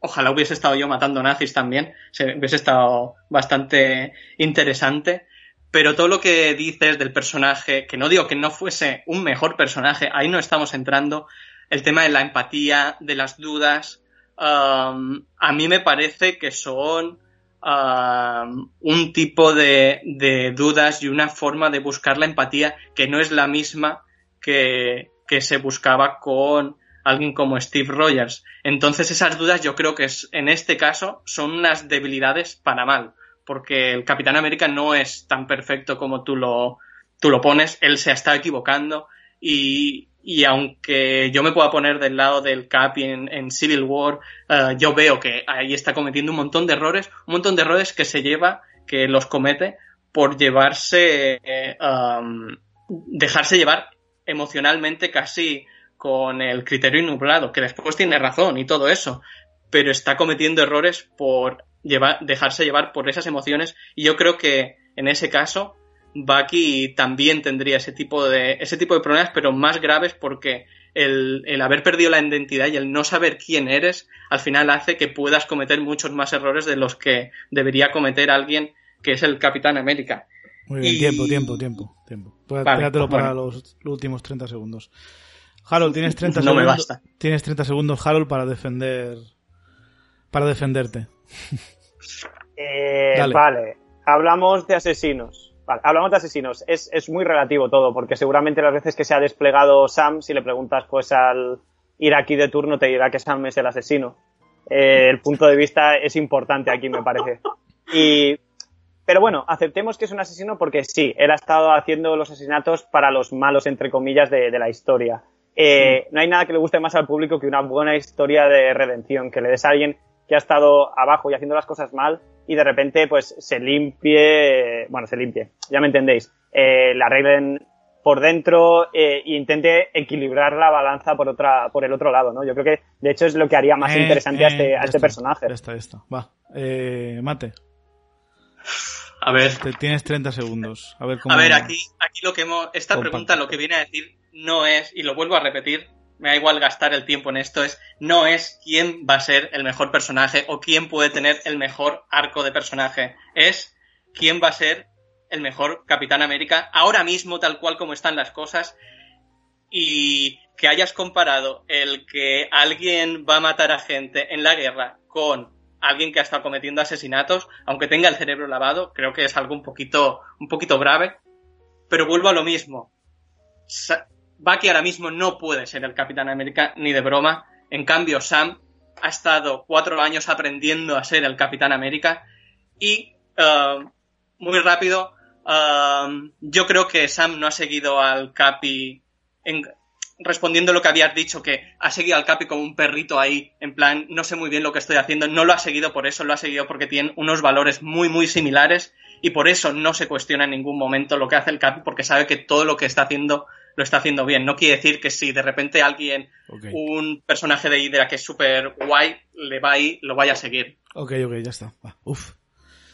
Ojalá hubiese estado yo matando nazis también, se, hubiese estado bastante interesante, Pero todo lo que dices del personaje, que no digo que no fuese un mejor personaje, ahí no estamos entrando, el tema de la empatía, de las dudas, um, a mí me parece que son um, un tipo de, de, dudas y una forma de buscar la empatía que no es la misma que, que se buscaba con alguien como Steve Rogers. Entonces esas dudas yo creo que es, en este caso son unas debilidades para mal porque el Capitán América no es tan perfecto como tú lo, tú lo pones, él se ha estado equivocando y, y aunque yo me pueda poner del lado del Cap en, Civil War, uh, yo veo que ahí está cometiendo un montón de errores, un montón de errores que se lleva, que los comete por llevarse, eh, um, dejarse llevar emocionalmente casi con el criterio nublado, que después tiene razón y todo eso, pero está cometiendo errores por llevar, dejarse llevar por esas emociones y yo creo que en ese caso Bucky también tendría ese tipo de, ese tipo de problemas, pero más graves porque el, el, haber perdido la identidad y el no saber quién eres al final hace que puedas cometer muchos más errores de los que debería cometer alguien que es el Capitán América. Muy bien, y... tiempo, tiempo, tiempo, tiempo. Pues vale, Espératelo para bueno. los, los, últimos 30 segundos. Harold, tienes 30 no segundos. Me basta. Tienes 30 segundos, Harold, para defender para defenderte. Eh, vale, hablamos de asesinos. Vale, hablamos de asesinos. Es, es, muy relativo todo, porque seguramente las veces que se ha desplegado Sam, si le preguntas pues al iraquí de turno, te dirá que Sam es el asesino. Eh, el punto de vista es importante aquí, me parece. Y, pero bueno, aceptemos que es un asesino porque sí, él ha estado haciendo los asesinatos para los malos, entre comillas, de, de la historia. Eh, no hay nada que le guste más al público que una buena historia de redención, que le des a alguien que ha estado abajo y haciendo las cosas mal y de repente pues se limpie, bueno, se limpie, ya me entendéis, eh, la arreglen por dentro eh, e intente equilibrar la balanza por otra por el otro lado, ¿no? Yo creo que de hecho es lo que haría más Eh, interesante eh, a este, a este está, personaje. Ya está, ya está. Va. Eh, mate, A ver, te tienes 30 segundos. A ver cómo. a ver, aquí, aquí lo que hemos, esta pregunta lo que viene a decir no es, y lo vuelvo a repetir, me da igual gastar el tiempo en esto, es no es quién va a ser el mejor personaje o quién puede tener el mejor arco de personaje, es quién va a ser el mejor Capitán América ahora mismo tal cual como están las cosas y que hayas comparado el que alguien va a matar a gente en la guerra con alguien que ha estado cometiendo asesinatos, aunque tenga el cerebro lavado, creo que es algo un poquito, un poquito grave. Pero vuelvo a lo mismo. Bucky ahora mismo no puede ser el Capitán América ni de broma. En cambio, Sam ha estado cuatro años aprendiendo a ser el Capitán América y uh, muy rápido, uh, yo creo que Sam no ha seguido al Capi en, respondiendo lo que habías dicho, que ha seguido al Capi como un perrito ahí, en plan, no sé muy bien lo que estoy haciendo, no lo ha seguido por eso, lo ha seguido porque tienen unos valores muy, muy similares y por eso no se cuestiona en ningún momento lo que hace el Capi porque sabe que todo lo que está haciendo lo está haciendo bien. No quiere decir que si de repente alguien, un personaje de Hydra que es súper guay, le va ahí, lo vaya a seguir. ok, ok, ya está. Va. Uf.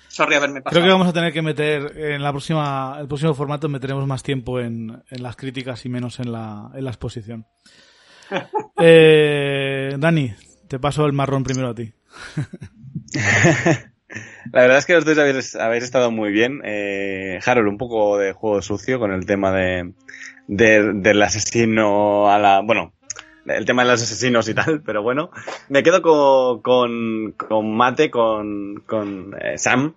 Sorry haberme pasado. Creo que vamos a tener que meter en la próxima, el próximo formato meteremos más tiempo en, en las críticas y menos en la, en la exposición. eh, Dani, te paso el marrón primero a ti. La verdad es que los dos habéis, habéis estado muy bien. Eh, Harold, un poco de juego sucio con el tema de, de, del asesino a la... Bueno, el tema de los asesinos y tal, pero bueno. Me quedo con, con, con Mate, con, con eh, Sam,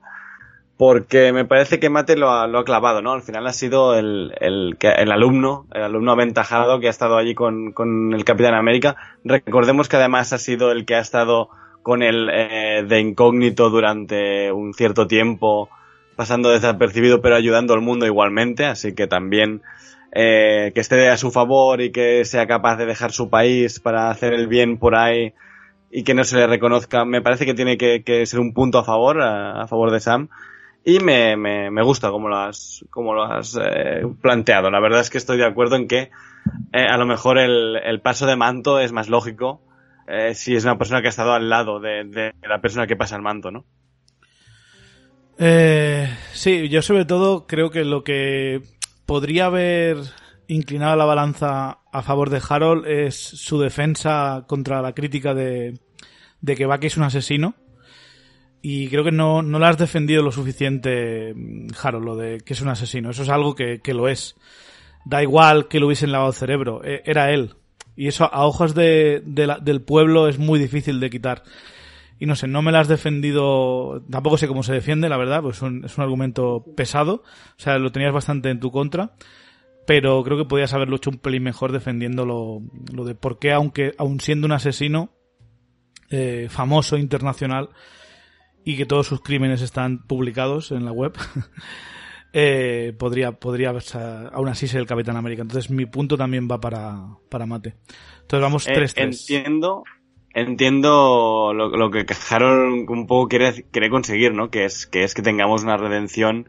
porque me parece que Mate lo ha, lo ha clavado, ¿no? Al final ha sido el, el, el alumno, el alumno aventajado que ha estado allí con, con el Capitán América. Recordemos que además ha sido el que ha estado con el eh, de incógnito durante un cierto tiempo, pasando desapercibido pero ayudando al mundo igualmente, así que también eh, que esté a su favor y que sea capaz de dejar su país para hacer el bien por ahí y que no se le reconozca, me parece que tiene que, ser un punto a favor, a, a favor de Sam. Y me, me, me gusta cómo lo has, cómo lo has eh, planteado. La verdad es que estoy de acuerdo en que eh, a lo mejor el, el paso de manto es más lógico eh, si es una persona que ha estado al lado de, de la persona que pasa el manto, ¿no? Eh, sí, yo sobre todo creo que lo que podría haber inclinado la balanza a favor de Harold es su defensa contra la crítica de, de que Bucky es un asesino Y creo que no, no lo has defendido lo suficiente, mm, Harold, lo de que es un asesino. Eso es algo que, que lo es. Da igual que lo hubiesen lavado el cerebro, e- era él. Y eso a ojos de, de la- del pueblo es muy difícil de quitar. Y no sé, no me la has defendido, tampoco sé cómo se defiende, la verdad, pues es un, es un argumento pesado. O sea, lo tenías bastante en tu contra. Pero creo que podías haberlo hecho un pelín mejor defendiendo lo, lo de por qué, aunque, aun siendo un asesino eh, famoso internacional y que todos sus crímenes están publicados en la web, eh, podría, podría haberse- aún así ser el Capitán América. Entonces mi punto también va para, para Mate. Entonces vamos Eh, 3-3. entiendo, entiendo lo, lo que Harold un poco quiere, quiere conseguir, ¿no? Que es, que es que tengamos una redención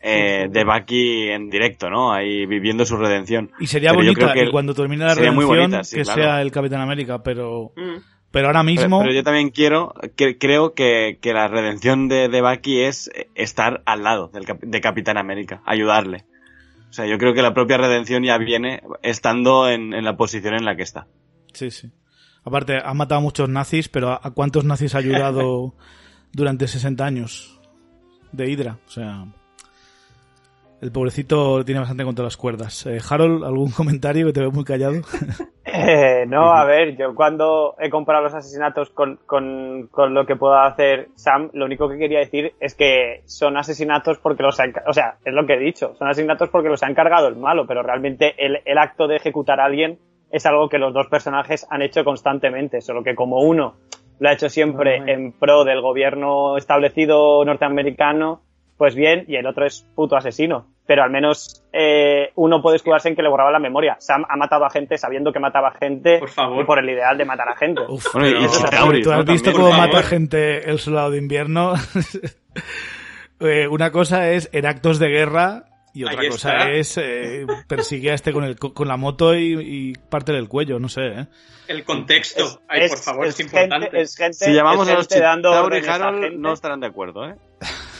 eh, de Bucky en directo, ¿no? Ahí viviendo su redención. y sería pero bonita, que y cuando termine la muy redención, bonita, sí, que claro. sea el Capitán América, pero, Mm. pero ahora mismo... pero yo también quiero, que, creo que, que la redención de, de Bucky es estar al lado del, cap- de Capitán América, ayudarle. O sea, yo creo que la propia redención ya viene estando en, en la posición en la que está. Sí, sí. Aparte, ha matado a muchos nazis, pero ¿a cuántos nazis ha ayudado durante 60 años de Hydra? O sea, el pobrecito tiene bastante contra las cuerdas. Eh, Harold, ¿algún comentario que te veo muy callado? Eh, no, a ver, yo cuando he comparado los asesinatos con, con, con lo que pueda hacer Sam, lo único que quería decir es que son asesinatos porque los han, o sea, es lo que he dicho, son asesinatos porque los ha encargado el malo, pero realmente el, el acto de ejecutar a alguien es algo que los dos personajes han hecho constantemente, solo que como uno lo ha hecho siempre en pro del gobierno establecido norteamericano, pues bien, y el otro es puto asesino. Pero al menos eh, uno puede escudarse en que le borraba la memoria. Sam ha matado a gente sabiendo que mataba gente Por favor. por el ideal de matar a gente. Uf, Bueno, y pero- Chitauri, ¿Tú has ¿no? visto También, cómo mata favor. gente el soldado de invierno? Eh, una cosa es en actos de guerra y otra Ahí cosa está. es eh, persigue a este con, el, con la moto y, y parte del cuello, no sé. ¿eh? El contexto. Es- Ay, es- por favor, es, es importante. Gente, es gente, Si llamamos es a los Chitauri Harold, no estarán de acuerdo, ¿eh?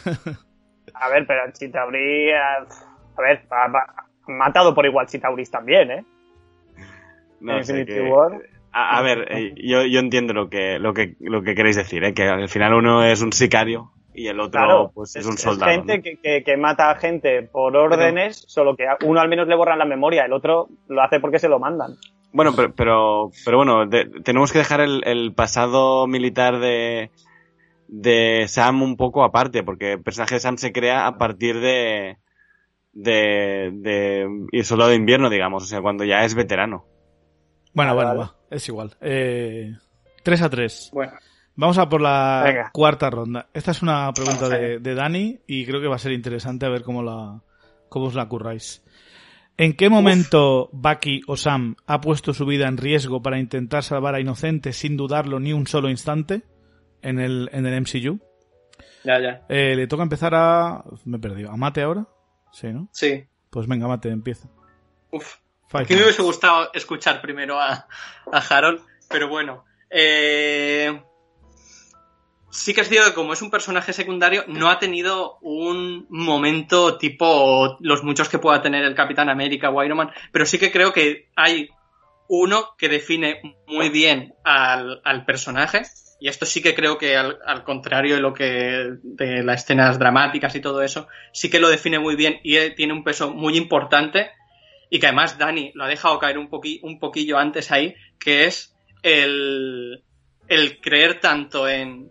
A ver, pero Chitauri... eh, A ver, ha, matado por igual Chitauris también, ¿eh? No sé, Infinity que- War. A, a ver, eh, yo, yo entiendo lo que, lo que, lo que queréis decir, ¿eh? que al final uno es un sicario y el otro Claro, pues es, un soldado. gente ¿no? que, que- que mata a gente por órdenes, solo que a uno al menos le borran la memoria, el otro lo hace porque se lo mandan. Bueno, pero, pero, pero bueno, de- tenemos que dejar el, el pasado militar de, de Sam un poco aparte, porque el personaje de Sam se crea a partir de, de, de el soldado de invierno, digamos, o sea, cuando ya es veterano. Bueno, Vale, bueno, vale. va, es igual. Eh, 3 a 3. Bueno, Vamos a por la Venga. cuarta ronda. Esta es una pregunta de, Dani y creo que va a ser interesante a ver cómo la cómo os la curráis. ¿En qué momento Bucky o Sam ha puesto su vida en riesgo para intentar salvar a inocentes sin dudarlo ni un solo instante en el, en el MCU? ya, ya. Eh, le toca empezar a... Me he perdido. ¿A Mate ahora? Sí, ¿no? Sí. Pues venga, Mate, empieza. Uf. Five Aquí me hubiese gustado escuchar primero a, a Harold, pero bueno. Eh, sí que es cierto que como es un personaje secundario, no ha tenido un momento tipo los muchos que pueda tener el Capitán América o Iron Man, pero sí que creo que hay uno que define muy bien al, al personaje. Y esto sí que creo que al, al contrario de lo que de las escenas dramáticas y todo eso, sí que lo define muy bien y eh, tiene un peso muy importante y que además Dani lo ha dejado caer un, un poquillo antes ahí, que es el, el creer tanto en,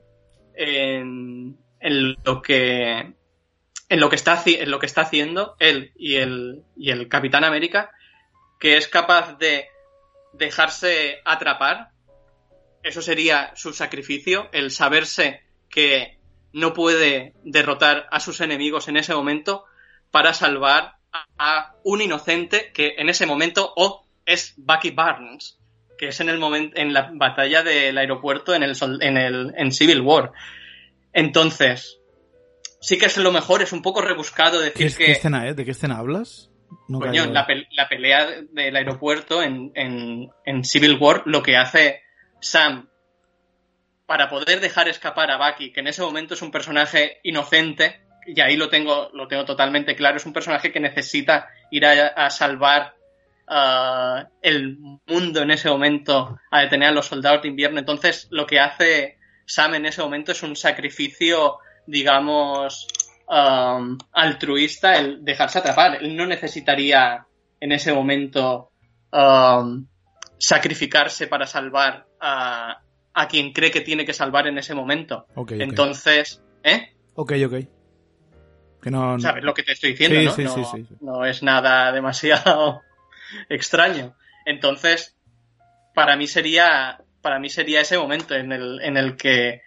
en, lo que en lo que está en lo que está haciendo él y el, y el Capitán América, que es capaz de dejarse atrapar. Eso sería su sacrificio, el saberse que no puede derrotar a sus enemigos en ese momento para salvar a, un inocente que en ese momento o es Bucky Barnes, que es en el momento en la batalla del aeropuerto en el en el en Civil War. Entonces, sí que es lo mejor, es un poco rebuscado ¿Qué, decir es- qué que escena es? ¿De qué escena hablas? No Coño, la, la pelea del aeropuerto en, en- en Civil War, lo que hace Sam para poder dejar escapar a Bucky, que en ese momento es un personaje inocente, y ahí lo tengo, lo tengo totalmente claro, es un personaje que necesita ir a, a salvar ah, el mundo en ese momento, a detener a los soldados de invierno. Entonces, lo que hace Sam en ese momento es un sacrificio, digamos, um, altruista el dejarse atrapar. Él no necesitaría en ese momento um, sacrificarse para salvar a, a, quien cree que tiene que salvar en ese momento. Okay, okay. Entonces, ¿eh? Ok, ok. Que no, ¿Sabes lo que te estoy diciendo? Sí, ¿no? sí, no, sí. no es nada demasiado extraño. Entonces, para mí sería, para mí sería ese momento en el, en el que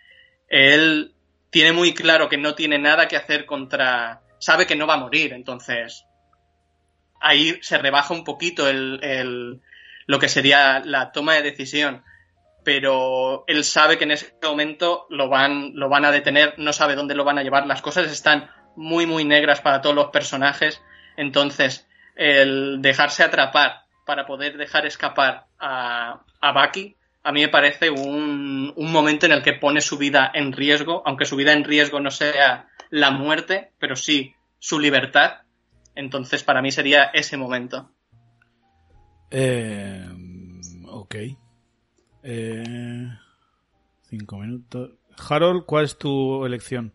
él tiene muy claro que no tiene nada que hacer contra, sabe que no va a morir, entonces ahí se rebaja un poquito el, el, lo que sería la toma de decisión, pero él sabe que en ese momento lo van, lo van a detener, no sabe dónde lo van a llevar, las cosas están muy, muy negras para todos los personajes, entonces el dejarse atrapar para poder dejar escapar a, a Bucky, a mí me parece un, un, momento en el que pone su vida en riesgo, aunque su vida en riesgo no sea la muerte, pero sí su libertad. Entonces, para mí sería ese momento. Eh, ok. Eh, cinco minutos. Harold, ¿cuál es tu elección?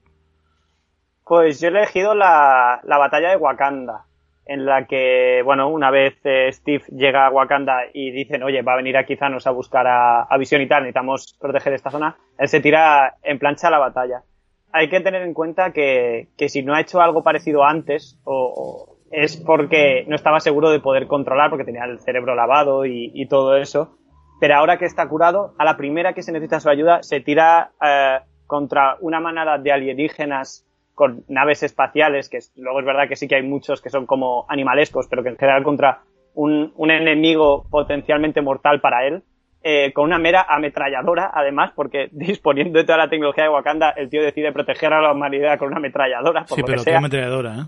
Pues yo he elegido la, la batalla de Wakanda en la que, bueno, una vez eh, Steve llega a Wakanda y dicen, oye, va a venir aquí Thanos a buscar a, a Visión y tal, necesitamos proteger esta zona, él se tira en plancha a la batalla. Hay que tener en cuenta que, que si no ha hecho algo parecido antes, o, o, es porque no estaba seguro de poder controlar, porque tenía el cerebro lavado y, y, todo eso. Pero ahora que está curado, a la primera que se necesita su ayuda, se tira eh, contra una manada de alienígenas con naves espaciales, que luego es verdad que sí que hay muchos que son como animalescos, pero que en general contra un, un enemigo potencialmente mortal para él, eh, con una mera ametralladora, además, porque disponiendo de toda la tecnología de Wakanda, el tío decide proteger a la humanidad con una ametralladora. Por sí, lo pero que qué ametralladora, ¿eh?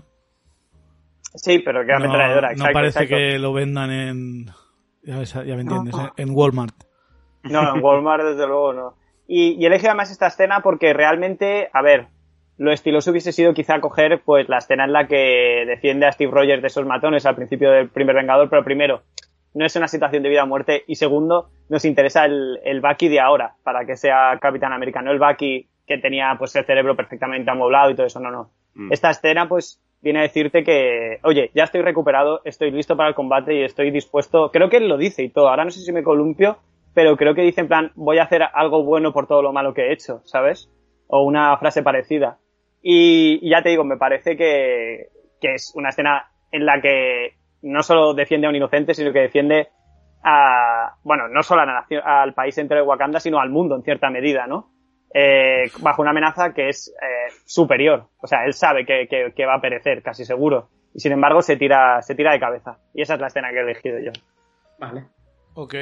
Sí, pero qué ametralladora, no, exacto. No parece exacto. que lo vendan en. Ya, ves, ya me entiendes, no. en Walmart. No, en Walmart, desde luego, no. Y, y elegí además esta escena porque realmente, a ver, lo estiloso hubiese sido quizá coger pues la escena en la que defiende a Steve Rogers de esos matones al principio del primer Vengador, pero primero, no es una situación de vida o muerte, y segundo, nos interesa el, el Bucky de ahora, para que sea Capitán América, no el Bucky que tenía pues el cerebro perfectamente amoblado y todo eso, no, no. Mm. Esta escena pues viene a decirte que, oye, ya estoy recuperado, estoy listo para el combate y estoy dispuesto, creo que él lo dice y todo, ahora no sé si me columpio, pero creo que dice en plan, voy a hacer algo bueno por todo lo malo que he hecho, ¿sabes? O una frase parecida. Y, y, ya te digo, me parece que, que, es una escena en la que no solo defiende a un inocente, sino que defiende a, bueno, no solo a la nación, al país entero de Wakanda, sino al mundo en cierta medida, ¿no? Eh, bajo una amenaza que es eh, superior. O sea, él sabe que, que, que, va a perecer, casi seguro. Y sin embargo se tira, se tira de cabeza. Y esa es la escena que he elegido yo. Vale. Ok,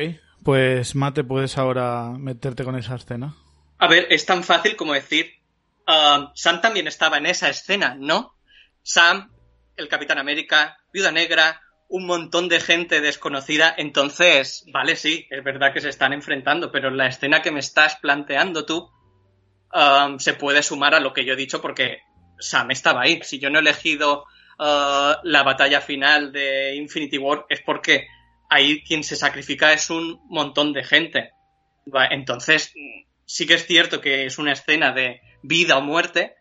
pues Mate, puedes ahora meterte con esa escena. A ver, es tan fácil como decir, Uh, Sam también estaba en esa escena, ¿no? Sam, el Capitán América, Viuda Negra, un montón de gente desconocida. Entonces, vale, sí, es verdad que se están enfrentando, pero la escena que me estás planteando tú um, se puede sumar a lo que yo he dicho porque Sam estaba ahí. Si yo no he elegido uh, la batalla final de Infinity War es porque ahí quien se sacrifica es un montón de gente. Entonces, sí que es cierto que es una escena de vida o muerte,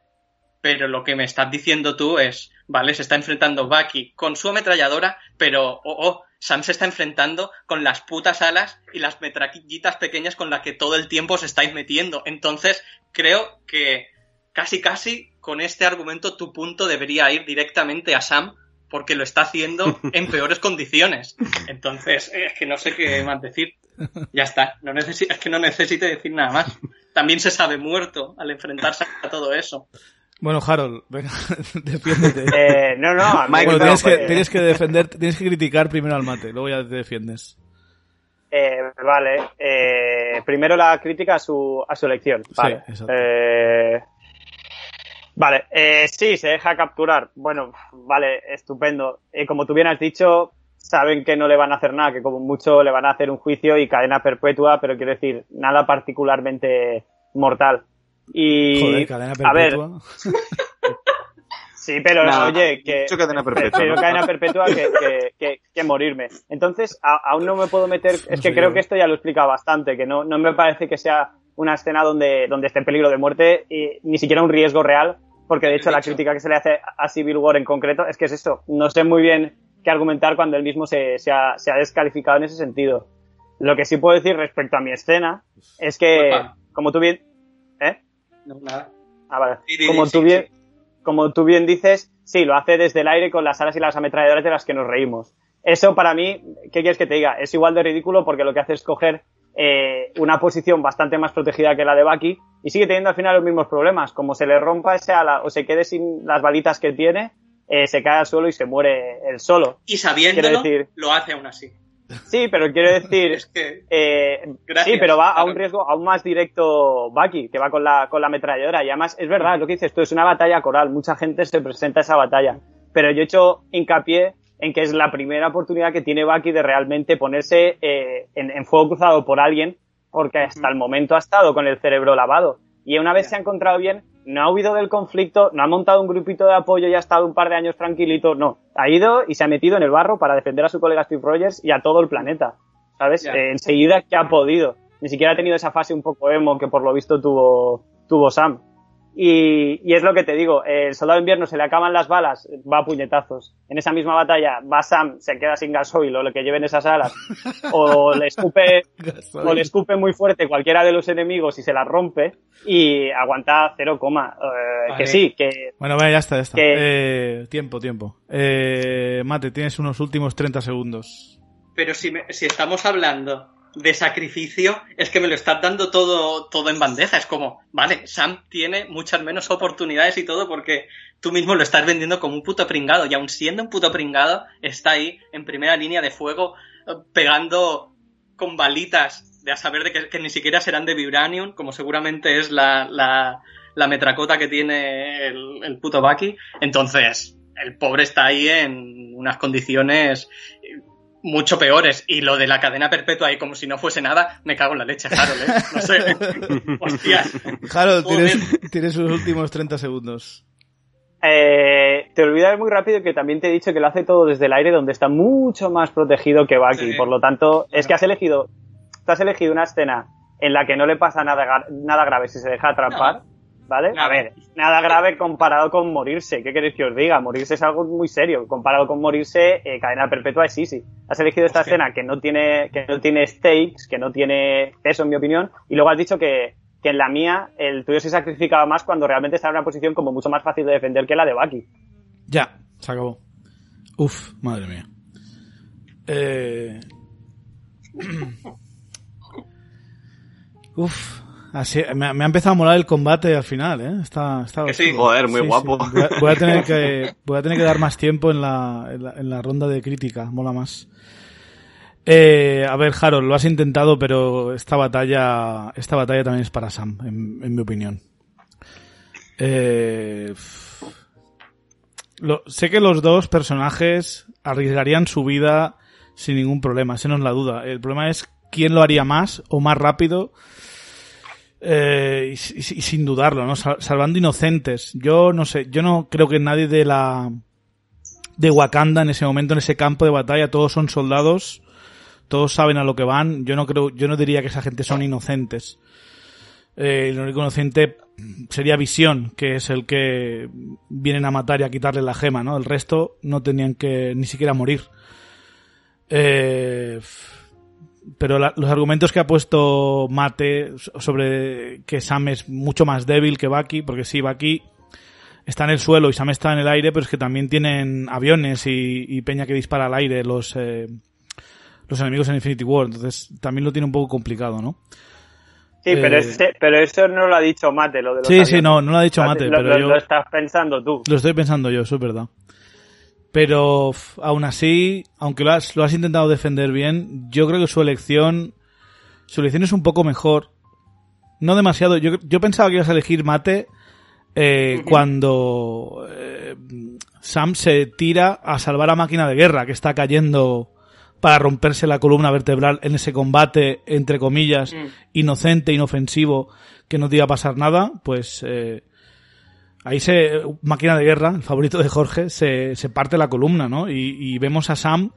pero lo que me estás diciendo tú es, vale, se está enfrentando Bucky con su ametralladora, pero, oh, oh, Sam se está enfrentando con las putas alas y las metrallitas pequeñas con las que todo el tiempo os estáis metiendo. Entonces, creo que casi casi con este argumento tu punto debería ir directamente a Sam porque lo está haciendo en peores condiciones. Entonces, es que no sé qué más decir. Ya está, no es que no necesite decir nada más. También se sabe muerto al enfrentarse a todo eso. Bueno, Harold, venga, defiéndete. Eh, no, no, bueno, no, tienes, que, tienes que defender, tienes que criticar primero al mate, luego ya te defiendes. Eh, vale, eh, primero la crítica a su, a su elección. Vale. Sí, exacto. Eh, vale, eh, sí, se deja capturar. Bueno, vale, estupendo. Eh, como tú bien has dicho, saben que no le van a hacer nada, que como mucho le van a hacer un juicio y cadena perpetua, pero quiero decir, nada particularmente mortal. Y Joder, cadena perpetua. a ver, sí, pero Nah, oye, que mucho cadena perpetua, pero ¿no? cadena perpetua que, que, que, que morirme. Entonces, a- aún no me puedo meter, es No que sé creo yo. que esto ya lo explica bastante, que no, no me parece que sea una escena donde, donde esté en peligro de muerte y ni siquiera un riesgo real, porque de hecho la crítica que se le hace a Civil War en concreto es que es esto. No sé muy bien qué argumentar cuando él mismo se, se, ha, se ha descalificado en ese sentido. Lo que sí puedo decir respecto a mi escena es que, Opa. como tú bien... ¿Eh? No, nada. Ah, vale. Sí, como, sí, tú sí. bien, como tú bien dices, sí, lo hace desde el aire con las alas y las ametralladoras de las que nos reímos. Eso para mí, ¿qué quieres que te diga? Es igual de ridículo porque lo que hace es coger eh, una posición bastante más protegida que la de Bucky y sigue teniendo al final los mismos problemas. Como se le rompa ese ala o se quede sin las balitas que tiene, eh, se cae al suelo y se muere él solo. Y sabiéndolo, decir- lo hace aún así. Sí, pero quiero decir, Es que. eh, Gracias, sí, pero va a un riesgo aún más directo Bucky, que va con la, con la ametralladora. Y además, es verdad, lo que dices tú, es una batalla coral. Mucha gente se presenta a esa batalla. Pero yo he hecho hincapié en que es la primera oportunidad que tiene Bucky de realmente ponerse eh, en, en fuego cruzado por alguien, porque hasta el momento ha estado con el cerebro lavado. Y una vez se ha encontrado bien, no ha huido del conflicto, no ha montado un grupito de apoyo y ha estado un par de años tranquilito, no. Ha ido y se ha metido en el barro para defender a su colega Steve Rogers y a todo el planeta. ¿Sabes? Eh, enseguida que ha podido. Ni siquiera ha tenido esa fase un poco emo que por lo visto tuvo, tuvo Sam. Y, y es lo que te digo, el soldado de invierno se le acaban las balas, va a puñetazos. En esa misma batalla va Sam, se queda sin gasoil o lo que lleven esas alas, o le escupe, o le escupe muy fuerte cualquiera de los enemigos y se la rompe y aguanta cero coma. Eh, Vale. Que sí, que Bueno, vaya, ya está, ya está. Que- Eh, tiempo, tiempo. Eh, Mate, tienes unos últimos 30 segundos. Pero si, me- si estamos hablando de sacrificio, es que me lo estás dando todo, todo en bandeja. Es como, vale, Sam tiene muchas menos oportunidades y todo porque tú mismo lo estás vendiendo como un puto pringado. Y aun siendo un puto pringado, está ahí en primera línea de fuego eh, pegando con balitas de a saber de que, que ni siquiera serán de Vibranium, como seguramente es la, la, la metracota que tiene el, el puto Bucky. Entonces, el pobre está ahí en unas condiciones mucho peores. Y lo de la cadena perpetua ahí como si no fuese nada, me cago en la leche, Harold, ¿eh? No sé. Hostia. Harold, tienes, tienes unos últimos 30 segundos. eh, te olvidas muy rápido que también te he dicho que lo hace todo desde el aire donde está mucho más protegido que Bucky. Sí. Por lo tanto, es que has elegido, has elegido una escena en la que no le pasa nada, nada grave si se deja atrapar. ¿Vale? Nada. A ver, nada grave comparado con morirse. ¿Qué queréis que os diga? Morirse es algo muy serio. Comparado con morirse, eh, cadena perpetua es easy. Has elegido esta Hostia. escena que no tiene, que no tiene stakes, que no tiene peso, en mi opinión, y luego has dicho que, que en la mía el tuyo se sacrificaba más cuando realmente estaba en una posición como mucho más fácil de defender que la de Bucky. Ya, se acabó. Uf, madre mía. Eh... Uf, así, me, ha- me ha empezado a molar el combate al final, ¿eh? Está, está Que sí. Joder, muy guapo. Voy, a, voy a tener que, voy a tener que dar más tiempo en la, en la, en la ronda de crítica, mola más. Eh, a ver, Harold, lo has intentado, pero esta batalla, esta batalla también es para Sam, en, en mi opinión. Eh, lo- sé que los dos personajes arriesgarían su vida sin ningún problema, esa no es la duda. El problema es quién lo haría más o más rápido eh, y, sin dudarlo, ¿no? Sal- salvando inocentes. Yo no sé, yo no creo que nadie de la de Wakanda en ese momento, en ese campo de batalla, todos son soldados, todos saben a lo que van. Yo no creo, yo no diría que esa gente son inocentes. Eh, el único inocente sería Visión, que es el que vienen a matar y a quitarle la gema, ¿no? El resto no tenían que ni siquiera morir. Eh, pero la- los argumentos que ha puesto Mate sobre que Sam es mucho más débil que Bucky, porque sí, Bucky está en el suelo y Sam está en el aire, pero es que también tienen aviones y, y peña que dispara al aire los, eh, los enemigos en Infinity War, entonces también lo tiene un poco complicado, ¿no? Sí, pero, Eh, este- pero eso no lo ha dicho Mate, lo de los Sí, sí, no, no lo ha dicho Mate, lo, pero lo- yo... lo estás pensando tú. Lo estoy pensando yo, eso es verdad. Pero aún así, aunque lo has, lo has intentado defender bien, yo creo que su elección, su elección es un poco mejor. No demasiado. Yo, yo pensaba que ibas a elegir mate eh, cuando eh, Sam se tira a salvar a máquina de guerra que está cayendo para romperse la columna vertebral en ese combate, entre comillas, Mm. inocente, inofensivo, que no te iba a pasar nada, pues eh, ahí se, máquina de guerra, el favorito de Jorge, se, se parte la columna, ¿no? Y, y vemos a Sam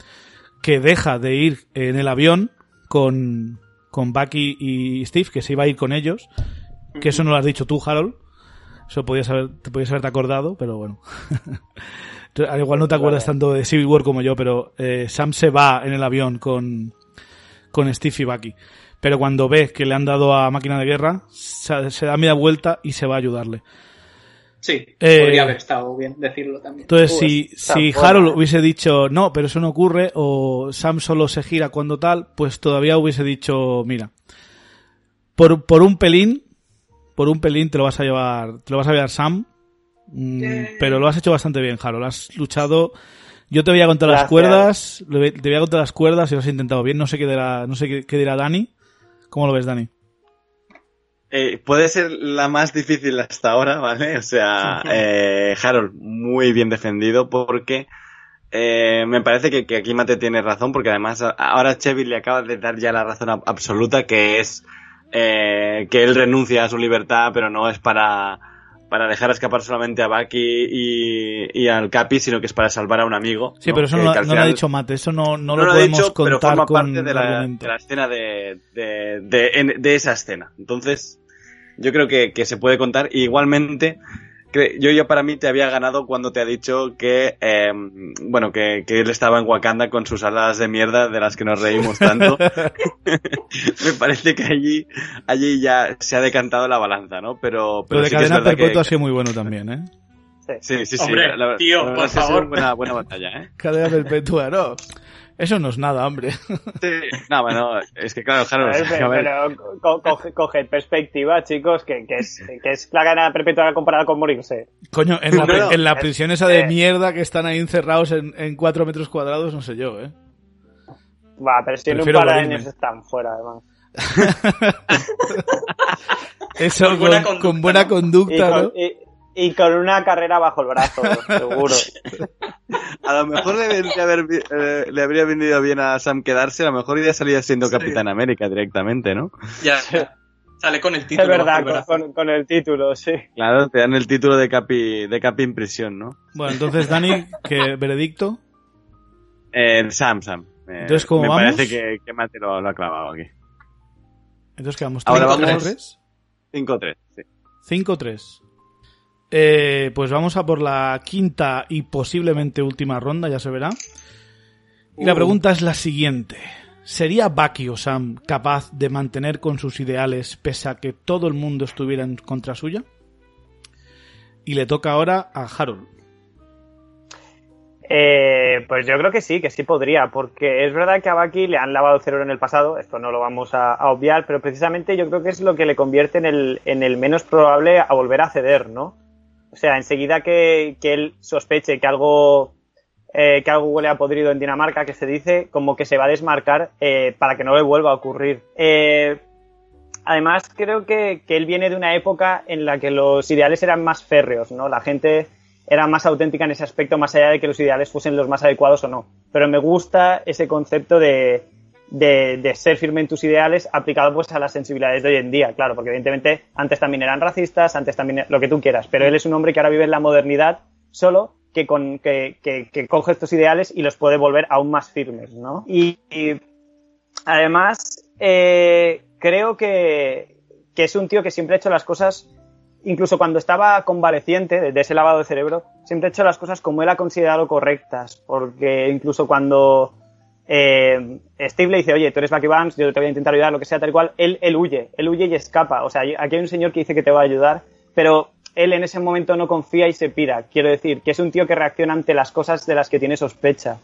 que deja de ir en el avión con, con Bucky y Steve, que se iba a ir con ellos, que eso no lo has dicho tú, Harold. Eso podías haber, te podías haberte acordado, pero bueno. Al igual no te acuerdas tanto de Civil War como yo, pero eh, Sam se va en el avión con, con Steve y Bucky. Pero cuando ve que le han dado a máquina de guerra, se, se da media vuelta y se va a ayudarle. Sí, Eh, podría haber estado bien decirlo también. Entonces, Uy, si, si buena, Harold eh. hubiese dicho, no, pero eso no ocurre, o Sam solo se gira cuando tal, pues todavía hubiese dicho, mira, por, por un pelín, por un pelín te lo vas a llevar, te lo vas a llevar Sam, mm, pero lo has hecho bastante bien, Harold. Has luchado, yo te voy a contar las cuerdas, te voy a contar las cuerdas y lo has intentado bien. No sé qué dirá, no sé qué, qué dirá Dani. ¿Cómo lo ves, Dani? Eh, puede ser la más difícil hasta ahora, ¿vale? O sea, eh, Harold, muy bien defendido porque eh, me parece que, que aquí Mate tiene razón porque además ahora Chevy le acaba de dar ya la razón ab- absoluta que es eh, que él renuncia a su libertad pero no es para, para dejar escapar solamente a Bucky y, y al Capi sino que es para salvar a un amigo. Sí, ¿no? pero eso Que- no, que no lo ha final- dicho Mate, eso no, no, no lo lo podemos dicho, pero contar forma con parte de la, de la escena de, de, esa escena. Entonces, yo creo que, que se puede contar. Y igualmente, yo ya para mí te había ganado cuando te ha dicho que, eh, bueno, que, que él estaba en Wakanda con sus alas de mierda de las que nos reímos tanto. Me parece que allí, allí ya se ha decantado la balanza, ¿no? Pero, Lo pero de sí que es cadena perpetua ha que, sido muy bueno también, ¿eh? Sí, sí, sí. Hombre, la- la- tío, la por ha favor. Buena, buena batalla, ¿eh? Cadena perpetua, no. Eso no es nada, hombre. Sí. No, bueno, es que claro, Harold, ver, pero co- coge, coged perspectiva, chicos, que, que, es, que es la gana perpetua comparada con morirse. Coño, en la, No, no. en la prisión esa de Eh. mierda que están ahí encerrados en, en cuatro metros cuadrados, no sé yo, ¿eh? Va, pero si en un par de años están fuera, además. Eso Con buena con, conducta, con buena ¿no? Y conducta, con, ¿no? y- y con una carrera bajo el brazo, seguro. A lo mejor le, vendría haber eh, le habría venido bien a Sam quedarse, a lo mejor ya salía siendo Capitán América directamente, ¿no? Ya, sale con el título. Es verdad, con, con- con el título, sí. Claro, te dan el título de Capi, de Capi en prisión, ¿no? Bueno, entonces, Dani, ¿qué veredicto? Eh, Sam, Sam. Eh, Entonces, ¿cómo me vamos? parece que, que Mate lo, lo ha clavado aquí. Entonces quedamos Ahora 5-3. vamos- 5-3, sí. 5-3. Eh, pues vamos a por la quinta y posiblemente última ronda, ya se verá. Y la Uh. pregunta es la siguiente. ¿Sería Bucky o Sam capaz de mantener con sus ideales pese a que todo el mundo estuviera en contra suya? Y le toca ahora a Harold. Eh, pues yo creo que sí, que sí podría, porque es verdad que a Bucky le han lavado el cerebro en el pasado, esto no lo vamos a, a obviar, pero precisamente yo creo que es lo que le convierte en el, en el menos probable a volver a ceder, ¿no? O sea, enseguida que, que él sospeche que algo, eh, que algo huele a podrido en Dinamarca, que se dice, como que se va a desmarcar eh, para que no le vuelva a ocurrir. Eh, además, creo que, que él viene de una época en la que los ideales eran más férreos, ¿no? La gente era más auténtica en ese aspecto, más allá de que los ideales fuesen los más adecuados o no. Pero me gusta ese concepto de, de, de ser firme en tus ideales aplicado pues a las sensibilidades de hoy en día, claro, porque evidentemente antes también eran racistas, antes también lo que tú quieras, pero él es un hombre que ahora vive en la modernidad solo que, con, que, que, que coge estos ideales y los puede volver aún más firmes, ¿no? Y, y además eh, creo que, que es un tío que siempre ha hecho las cosas incluso cuando estaba convaleciente de, de ese lavado de cerebro, siempre ha hecho las cosas como él ha considerado correctas, porque incluso cuando eh, Steve le dice, oye, tú eres Bucky Barnes, yo te voy a intentar ayudar, lo que sea, tal cual, él, él huye, él huye y escapa. O sea, aquí hay un señor que dice que te va a ayudar, pero él en ese momento no confía y se pira. Quiero decir, que es un tío que reacciona ante las cosas de las que tiene sospecha.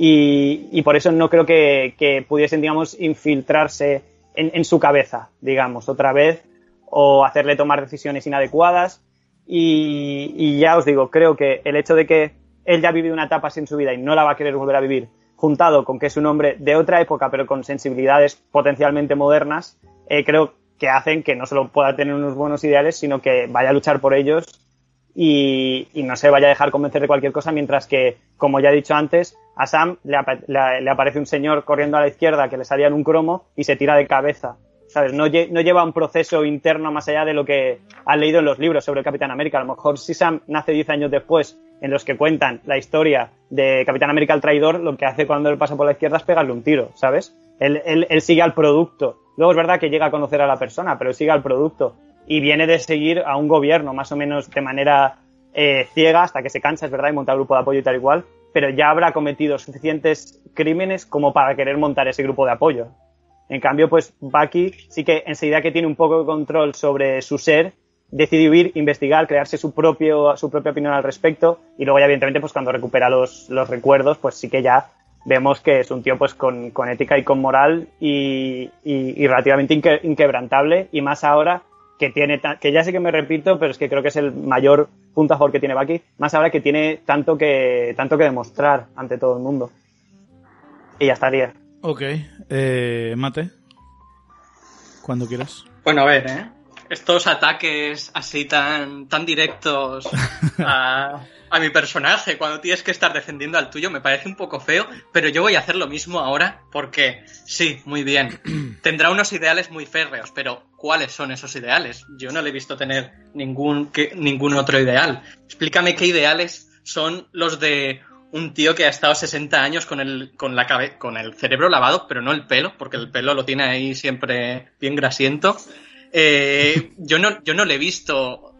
Y, por eso no creo que, pudiesen, digamos, infiltrarse en, en su cabeza, digamos, otra vez, o hacerle tomar decisiones inadecuadas. Y, ya os digo, creo que el hecho de que él ya ha vivido una etapa en su vida y no la va a querer volver a vivir, juntado con que es un hombre de otra época pero con sensibilidades potencialmente modernas, eh, creo que hacen que no solo pueda tener unos buenos ideales, sino que vaya a luchar por ellos y, no se vaya a dejar convencer de cualquier cosa, mientras que, como ya he dicho antes, a Sam le, ap le, aparece un señor corriendo a la izquierda que le salía en un cromo y se tira de cabeza. ¿sabes? No, no, lleva un proceso interno más allá de lo que han leído en los libros sobre el Capitán América. A lo mejor si Sam nace 10 años después, en los que cuentan la historia de Capitán América el traidor, lo que hace cuando él pasa por la izquierda es pegarle un tiro, ¿sabes? Él, él, sigue al producto Luego es verdad que llega a conocer a la persona, pero sigue al producto. Y viene de seguir a un gobierno, más o menos de manera eh, ciega, hasta que se cansa, es verdad, y monta grupo de apoyo y tal igual, pero ya habrá cometido suficientes crímenes como para querer montar ese grupo de apoyo. En cambio, pues Bucky sí que enseguida que tiene un poco de control sobre su ser, decide huir, investigar, crearse su propio, su propia opinión al respecto, y luego ya evidentemente pues cuando recupera los, los recuerdos, pues sí que ya vemos que es un tío pues con, con ética y con moral y, y, y relativamente inque, inquebrantable, y más ahora que tiene, que ya sé que me repito, pero es que creo que es el mayor punto a favor que tiene Bucky, más ahora que tiene tanto que, tanto que demostrar ante todo el mundo. Y ya estaría. Ok, eh, Mate, cuando quieras. Bueno, a ver, ¿eh? Estos ataques así tan, tan directos a, a mi personaje cuando tienes que estar defendiendo al tuyo me parece un poco feo, pero yo voy a hacer lo mismo ahora porque sí, muy bien. Tendrá unos ideales muy férreos, pero ¿cuáles son esos ideales? Yo no le he visto tener ningún, que, ningún otro ideal. Explícame qué ideales son los de un tío que ha estado 60 años con el, con, la cabe con el cerebro lavado, pero no el pelo, porque el pelo lo tiene ahí siempre bien grasiento. Eh, yo, no, yo no le he visto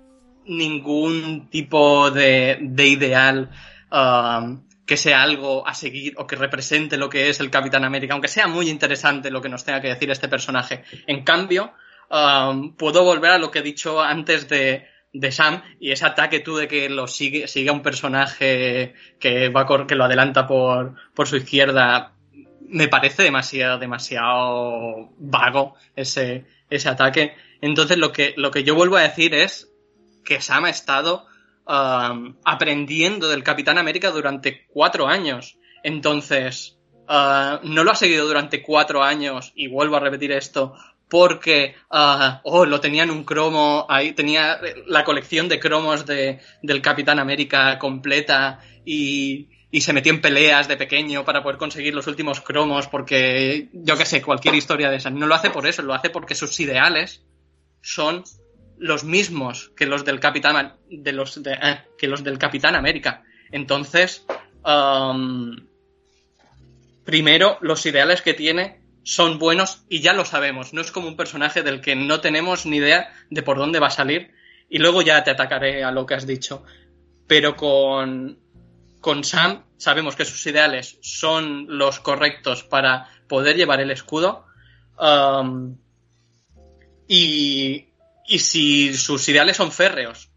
ningún tipo de, de ideal um, que sea algo a seguir o que represente lo que es el Capitán América, aunque sea muy interesante lo que nos tenga que decir este personaje. En cambio, um, puedo volver a lo que he dicho antes de, de Sam y ese ataque tú de que lo sigue, sigue a un personaje que va que lo adelanta por, por su izquierda me parece demasiado, demasiado vago ese, ese ataque. Entonces lo que, lo que yo vuelvo a decir es que Sam ha estado um, aprendiendo del Capitán América durante cuatro años. Entonces, uh, no lo ha seguido durante cuatro años, y vuelvo a repetir esto, porque, uh, oh, lo tenía en un cromo, ahí tenía la colección de cromos de, del Capitán América completa y, y se metió en peleas de pequeño para poder conseguir los últimos cromos porque, yo qué sé, cualquier historia de esa. No lo hace por eso, lo hace porque sus ideales son los mismos que los del Capitán de los eh, que los del Capitán América. Entonces, um, primero los ideales que tiene son buenos y ya lo sabemos. No es como un personaje del que no tenemos ni idea de por dónde va a salir y luego ya te atacaré a lo que has dicho. Pero con con Sam sabemos que sus ideales son los correctos para poder llevar el escudo. Um, y, y si sus ideales son férreos,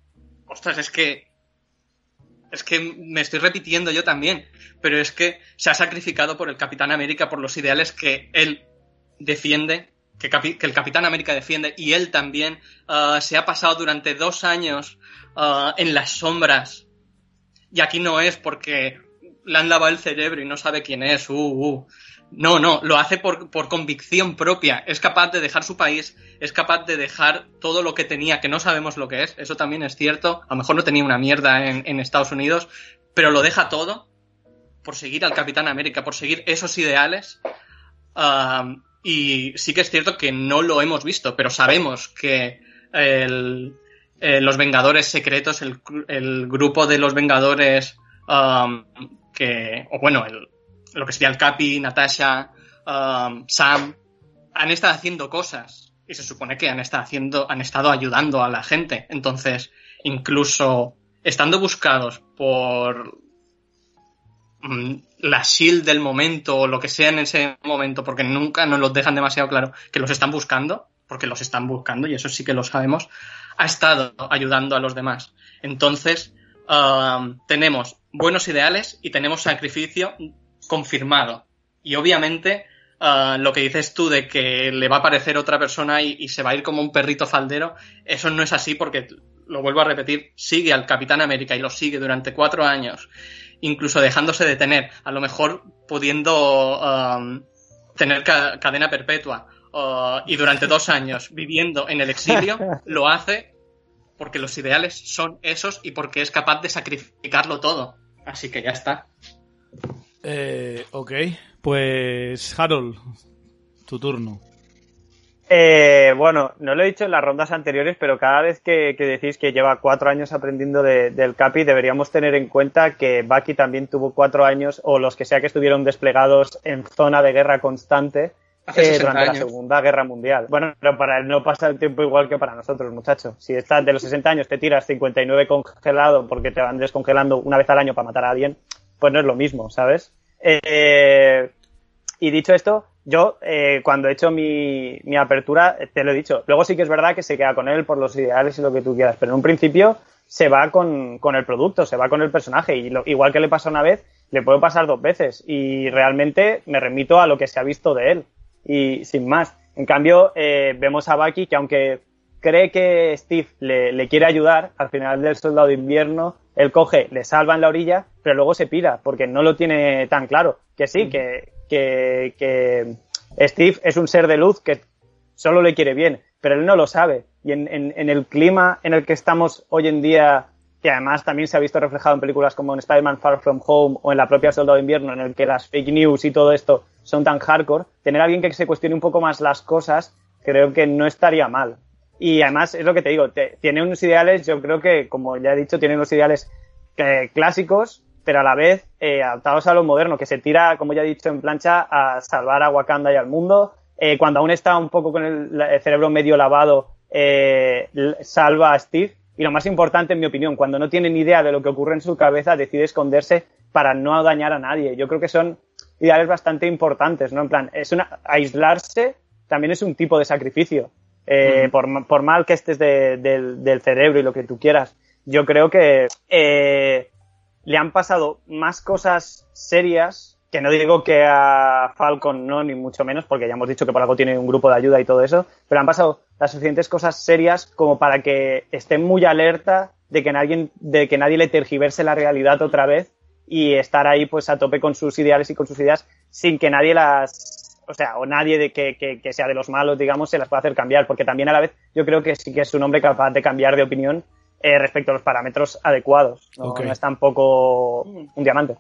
ostras, es que. Es que me estoy repitiendo yo también, pero es que se ha sacrificado por el Capitán América, por los ideales que él defiende, que, el Capitán América defiende, y él también uh, se ha pasado durante dos años uh, en las sombras. Y aquí no es porque le han lavado el cerebro y no sabe quién es. Uh, uh. No, no, lo hace por, por, convicción propia. Es capaz de dejar su país, es capaz de dejar todo lo que tenía, que no sabemos lo que es, eso también es cierto. A lo mejor no tenía una mierda en, Estados Unidos, pero lo deja todo por seguir al Capitán América, por seguir esos ideales. Uh, y sí que es cierto que no lo hemos visto, pero sabemos que el, eh, los Vengadores secretos, el, grupo de los Vengadores um, que, o bueno, el, lo que sería el Capi, Natasha, um, Sam, han estado haciendo cosas y se supone que han estado haciendo, han estado ayudando a la gente. Entonces, incluso estando buscados por mm, la shield del momento o lo que sea en ese momento, porque nunca nos los dejan demasiado claro que los están buscando, porque los están buscando y eso sí que lo sabemos, ha estado ayudando a los demás. Entonces, um, tenemos buenos ideales y tenemos sacrificio confirmado. Y obviamente, uh, lo que dices tú de que le va a aparecer otra persona y, se va a ir como un perrito faldero, eso no es así porque, lo vuelvo a repetir, sigue al Capitán América y lo sigue durante cuatro años, incluso dejándose detener, a lo mejor pudiendo um, tener ca cadena perpetua. Uh, y durante dos años viviendo en el exilio, lo hace porque los ideales son esos y porque es capaz de sacrificarlo todo. Así que ya está. Eh, ok, pues Harold, tu turno. Eh, bueno, no lo he dicho en las rondas anteriores, pero cada vez que, que decís que lleva cuatro años aprendiendo de, del Capi, deberíamos tener en cuenta que Bucky también tuvo cuatro años, o los que sea que estuvieron desplegados en zona de guerra constante, eh, durante la Segunda Guerra Mundial. Bueno, pero para él no pasa el tiempo igual que para nosotros, muchachos. Si estás de los 60 años, te tiras 59 congelado porque te van descongelando una vez al año para matar a alguien, pues no es lo mismo, ¿sabes? Eh, y dicho esto, yo eh, cuando he hecho mi, mi, apertura, te lo he dicho. Luego sí que es verdad que se queda con él por los ideales y lo que tú quieras, pero en un principio se va con, con el producto, se va con el personaje. Y lo, igual que le pasa una vez, le puede pasar dos veces. Y realmente me remito a lo que se ha visto de él. Y sin más. En cambio, eh, vemos a Bucky que aunque cree que Steve le, quiere ayudar, al final del soldado de invierno, él coge, le salva en la orilla, pero luego se pira, porque no lo tiene tan claro. Que sí, que, que, que Steve es un ser de luz que solo le quiere bien, pero él no lo sabe. Y en, el clima en el que estamos hoy en día, que además también se ha visto reflejado en películas como en Spider-Man Far From Home o en la propia Soldado de Invierno, en el que las fake news y todo esto son tan hardcore, tener a alguien que se cuestione un poco más las cosas, creo que no estaría mal. Y además, es lo que te digo, te, tiene unos ideales, yo creo que, como ya he dicho, tiene unos ideales eh, clásicos, pero a la vez eh, adaptados a lo moderno, que se tira, como ya he dicho, en plancha a salvar a Wakanda y al mundo. Eh, cuando aún está un poco con el, cerebro medio lavado, salva a Steve. Y lo más importante, en mi opinión, cuando no tiene ni idea de lo que ocurre en su cabeza, decide esconderse para no dañar a nadie. Yo creo que son ideales bastante importantes, ¿no? En plan, es una, aislarse también es un tipo de sacrificio. Eh, mm. por, por, mal que estés de, de, del cerebro y lo que tú quieras. Yo creo que eh, le han pasado más cosas serias, que no digo que a Falcon no, ni mucho menos, porque ya hemos dicho que por algo tiene un grupo de ayuda y todo eso, pero han pasado las suficientes cosas serias como para que esté muy alerta de que nadie, de que nadie le tergiverse la realidad otra vez y estar ahí pues a tope con sus ideales y con sus ideas sin que nadie las, o sea, o nadie de que, que, que sea de los malos, digamos, se las pueda hacer cambiar, porque también a la vez yo creo que sí que es un hombre capaz de cambiar de opinión eh, respecto a los parámetros adecuados. No, no es tampoco un diamante.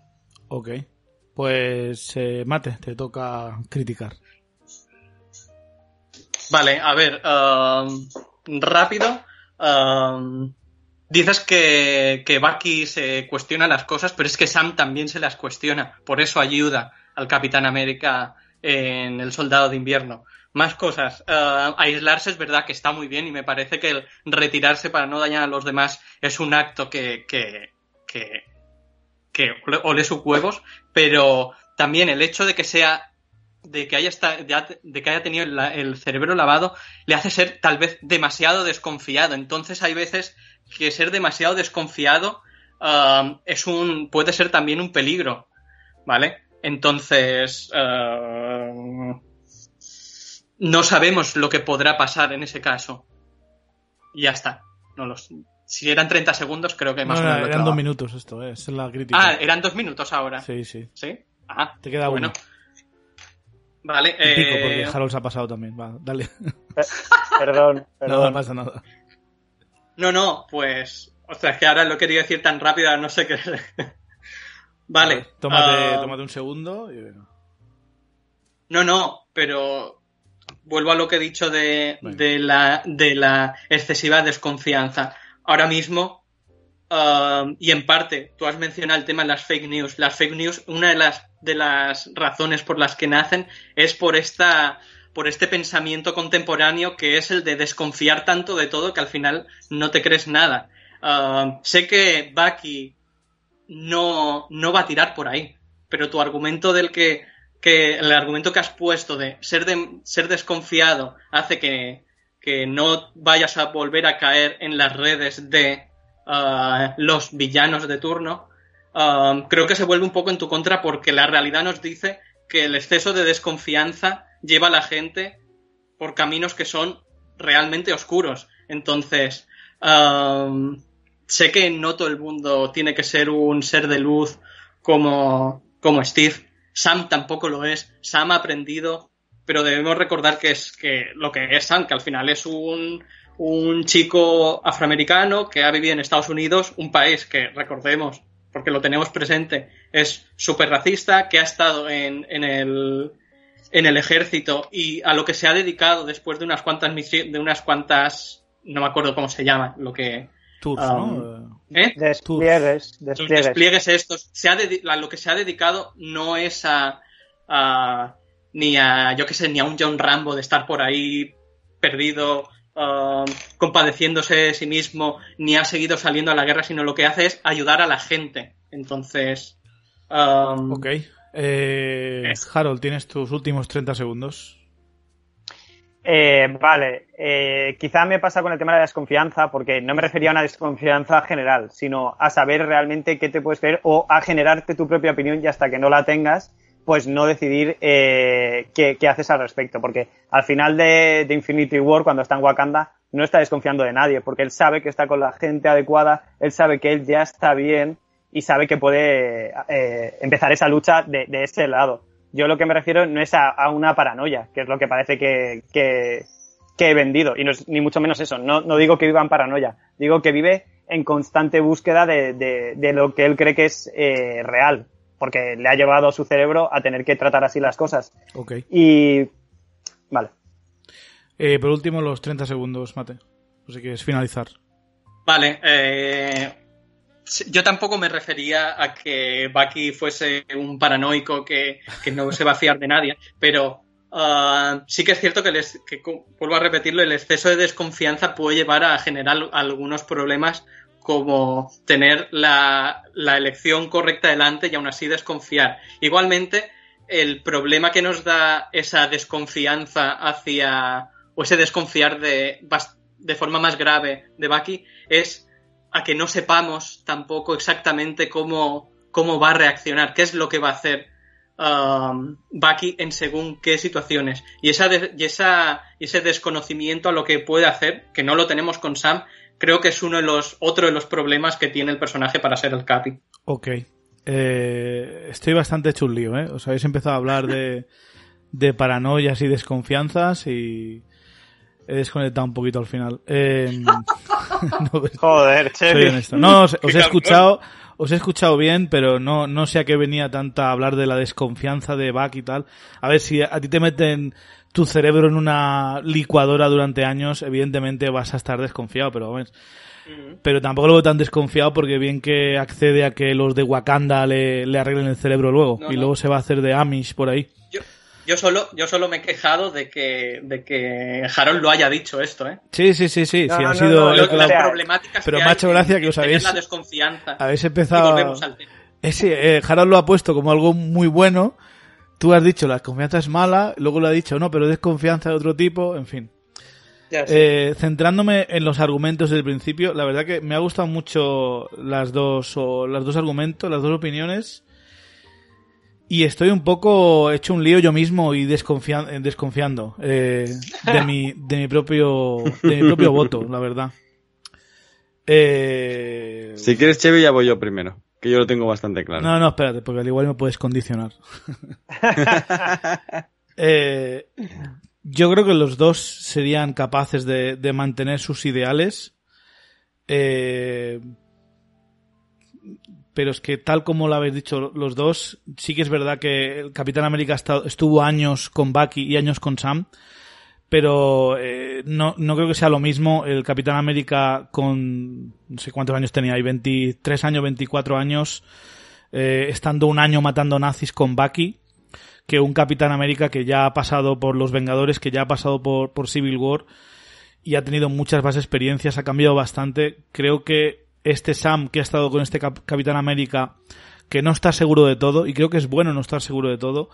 Ok. Pues, eh, Mate, te toca criticar. Vale, a ver, um, rápido. um, dices que, que Bucky se cuestiona las cosas, pero es que Sam también se las cuestiona. Por eso ayuda al Capitán América en El Soldado de Invierno. Más cosas. Uh, aislarse es verdad que está muy bien y me parece que el retirarse para no dañar a los demás es un acto que, que, que, que ole- sus huevos, pero también el hecho de que sea de que haya, esta- de, que haya tenido el, cerebro lavado le hace ser tal vez demasiado desconfiado. Entonces hay veces que ser demasiado desconfiado um, es un puede ser también un peligro, ¿vale? Entonces uh, no sabemos lo que podrá pasar en ese caso. Y ya está. No los, si eran 30 segundos, creo que más No, o menos. no, eran dos minutos esto, eh, es la crítica. Ah, eran dos minutos ahora. Sí, sí. ¿Sí? Ajá. Te queda bueno. uno. Vale. Y pico, eh, porque Harold se ha pasado también. Va, dale. Perdón, No, perdón. no pasa nada. No, no, pues. O sea, es que ahora lo quería decir tan rápido, no sé qué. vale. Tómate, ah, tómate un segundo. y venga. No, no, pero vuelvo a lo que he dicho de, de, la, de la excesiva desconfianza. Ahora mismo, um, y en parte, tú has mencionado el tema de las fake news. Las fake news, una de las, de las razones por las que nacen es por esta por este pensamiento contemporáneo que es el de desconfiar tanto de todo que al final no te crees nada. Um, sé que Bucky no, no va a tirar por ahí, pero tu argumento del que que el argumento que has puesto de ser, de, ser desconfiado hace que, que no vayas a volver a caer en las redes de uh, los villanos de turno, uh, creo que se vuelve un poco en tu contra porque la realidad nos dice que el exceso de desconfianza lleva a la gente por caminos que son realmente oscuros. Entonces, uh, sé que no todo el mundo tiene que ser un ser de luz como, como Steve. Sam tampoco lo es. Sam ha aprendido, pero debemos recordar que es que lo que es Sam, que al final es un, un chico afroamericano que ha vivido en Estados Unidos, un país que recordemos, porque lo tenemos presente, es súper racista, que ha estado en, en, el, en el ejército y a lo que se ha dedicado después de unas cuantas misiones, de unas cuantas, no me acuerdo cómo se llama, lo que Tours, Um, ¿no? ¿eh? Despliegues, Los despliegues. despliegues estos, se ha lo que se ha dedicado no es a, a, ni a, yo qué sé, ni a un John Rambo de estar por ahí perdido, um, compadeciéndose de sí mismo, ni ha seguido saliendo a la guerra, sino lo que hace es ayudar a la gente. Entonces. Um, ok. Eh, Harold, tienes tus últimos 30 segundos. Eh, vale, eh, quizá me pasa con el tema de la desconfianza, porque no me refería a una desconfianza general, sino a saber realmente qué te puedes creer o a generarte tu propia opinión y hasta que no la tengas, pues no decidir eh, qué, haces al respecto. Porque al final de, Infinity War, cuando está en Wakanda, no está desconfiando de nadie, porque él sabe que está con la gente adecuada, él sabe que él ya está bien y sabe que puede empezar esa lucha de, de ese lado. Yo lo que me refiero no es a, una paranoia, que es lo que parece que, que, he vendido. Y no es ni mucho menos eso. No, no, digo que viva en paranoia. Digo que vive en constante búsqueda de, de, lo que él cree que es eh, real. Porque le ha llevado a su cerebro a tener que tratar así las cosas. Ok. Y. Vale. Eh, por último, los 30 segundos, Mate. Así que es finalizar. Vale. Eh, yo tampoco me refería a que Bucky fuese un paranoico que, no se va a fiar de nadie, pero uh, sí que es cierto que, les, vuelvo a repetirlo, el exceso de desconfianza puede llevar a generar algunos problemas como tener la, la elección correcta delante y aún así desconfiar. Igualmente, el problema que nos da esa desconfianza hacia, o ese desconfiar de, de forma más grave de Bucky es a que no sepamos tampoco exactamente cómo, cómo va a reaccionar, qué es lo que va a hacer um, Bucky en según qué situaciones. Y, esa y esa, ese desconocimiento a lo que puede hacer, que no lo tenemos con Sam, creo que es uno de los, otro de los problemas que tiene el personaje para ser el Capi. Ok. Eh, estoy bastante hecho un lío, ¿eh? Os habéis empezado a hablar de, de paranoias y desconfianzas y he desconectado un poquito al final. Eh, Joder, che. No, os, he escuchado, os he escuchado bien, pero no, no sé a qué venía tanta hablar de la desconfianza de Buck y tal. A ver, si a ti te meten tu cerebro en una licuadora durante años, evidentemente vas a estar desconfiado, pero bueno. Pero tampoco lo veo tan desconfiado porque bien que accede a que los de Wakanda le, le arreglen el cerebro luego y luego se va a hacer de Amish por ahí. Yo solo, yo solo me he quejado de que, de que Harold lo haya dicho esto, ¿eh? Sí, sí, sí, sí. sí ha sido Pero me ha hecho gracia que os habéis. La desconfianza. Habéis empezado. Eh, sí, eh, Harold lo ha puesto como algo muy bueno. Tú has dicho la desconfianza es mala, luego lo ha dicho no, pero desconfianza de otro tipo, en fin. Eh, centrándome en los argumentos del principio, la verdad que me ha gustado mucho las dos, o las dos argumentos, las dos opiniones. Y estoy un poco hecho un lío yo mismo y desconfiando eh, de, mi, de, mi propio, de mi propio voto, la verdad. Eh... Si quieres, Chevy, ya voy yo primero. Que yo lo tengo bastante claro. No, no, espérate, porque al igual me puedes condicionar. eh, yo creo que los dos serían capaces de, de mantener sus ideales. Eh, pero es que tal como lo habéis dicho los dos, sí que es verdad que el Capitán América estuvo años con Bucky y años con Sam, pero eh, no, no creo que sea lo mismo el Capitán América con no sé cuántos años tenía ahí, 23 años, 24 años, eh, estando un año matando nazis con Bucky, que un Capitán América que ya ha pasado por los Vengadores, que ya ha pasado por, por Civil War y ha tenido muchas más experiencias, ha cambiado bastante. Creo que este Sam que ha estado con este Capitán América que no está seguro de todo y creo que es bueno no estar seguro de todo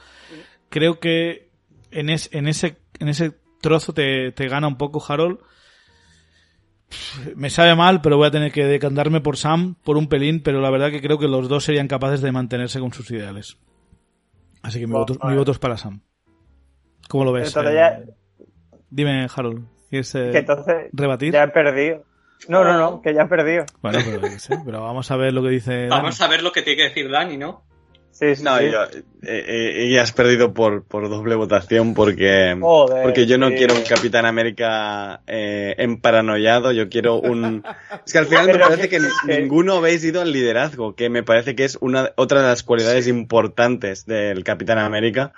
creo que en, en ese en ese trozo te, gana un poco Harold. Me sabe mal pero voy a tener que decantarme por Sam por un pelín pero la verdad que creo que los dos serían capaces de mantenerse con sus ideales. Así que mi, voto, mi voto es para Sam. ¿cómo lo ves? Eh, dime Harold ¿quieres eh, entonces rebatir? ya he perdido no, no, no, que ya ha perdido. Bueno, pero, vamos a ver lo que dice. Vamos a ver lo que tiene que decir Dani, ¿no? Sí, sí, no, sí. Yo, eh, eh, has perdido por, por doble votación porque, porque yo no quiero un Capitán América eh, emparanoiado, yo quiero un... Es que al final me parece que ninguno habéis ido al liderazgo, que me parece que es una otra de las cualidades importantes del Capitán América.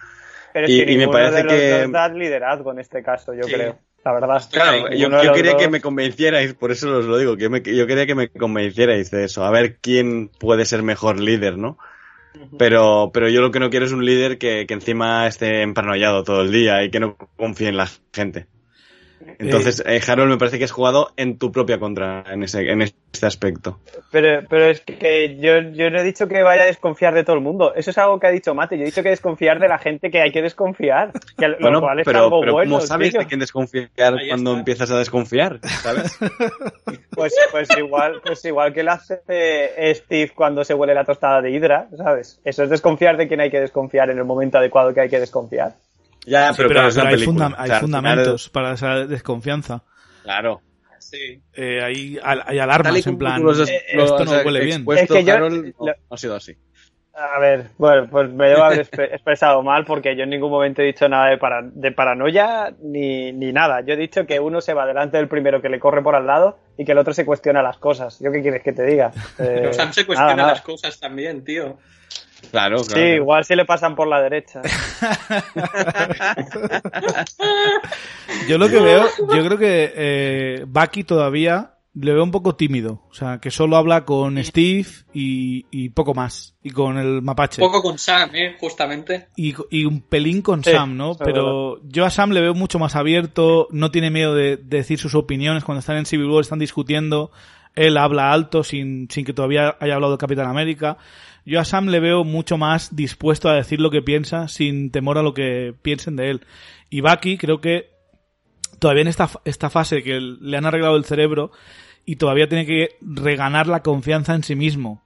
Pero y, me parece que... da liderazgo en este caso, yo creo. La verdad. Claro, yo, quería que me convencierais, por eso os lo digo, que yo quería que me convencierais de eso, a ver quién puede ser mejor líder, ¿no? Pero, pero yo lo que no quiero es un líder que, que encima esté emparanoiado todo el día y que no confíe en la gente. Entonces, eh, Harold me parece que has jugado en tu propia contra en, ese, en este aspecto. Pero, pero es que yo, yo no he dicho que vaya a desconfiar de todo el mundo. Eso es algo que ha dicho Mate. Yo he dicho que desconfiar de la gente que hay que desconfiar. Que lo Bueno, cual es pero, algo pero bueno. ¿cómo sabes tío. de quién desconfiar cuando empiezas a desconfiar? ¿Sabes? Pues, pues igual, pues igual que lo hace eh, Steve cuando se huele la tostada de Hydra, ¿sabes? Eso es desconfiar de quien hay que desconfiar en el momento adecuado que hay que desconfiar. Ya, Sí, pero, hay, película. funda- hay O sea, al final- fundamentos para esa desconfianza. claro. Sí. Eh, hay, hay alarmas en plan. los eh, esto no huele bien. Es que yo- Harold, no, lo- no ha sido así. A ver, bueno, pues me debo haber exp- expresado mal porque yo en ningún momento he dicho nada de, para- de paranoia ni, ni nada. Yo he dicho que uno se va delante del primero que le corre por al lado y que el otro se cuestiona las cosas. ¿Yo qué quieres que te diga? Eh, Pero Sam se cuestiona nada, nada. las cosas también, tío. Claro, claro. Sí, igual si le pasan por la derecha. Yo lo que veo, yo creo que eh, Bucky todavía le veo un poco tímido. O sea, que solo habla con Steve y, y poco más. Y con el mapache. Un poco con Sam, ¿eh? Justamente. Y, y un pelín con Sí, Sam, ¿no? Pero yo a Sam le veo mucho más abierto, no tiene miedo de, de decir sus opiniones cuando están en Civil War, están discutiendo, él habla alto sin, sin que todavía haya hablado de Capitán América. Yo a Sam le veo mucho más dispuesto a decir lo que piensa sin temor a lo que piensen de él. Y Bucky creo que todavía en esta, esta fase que le han arreglado el cerebro y todavía tiene que reganar la confianza en sí mismo.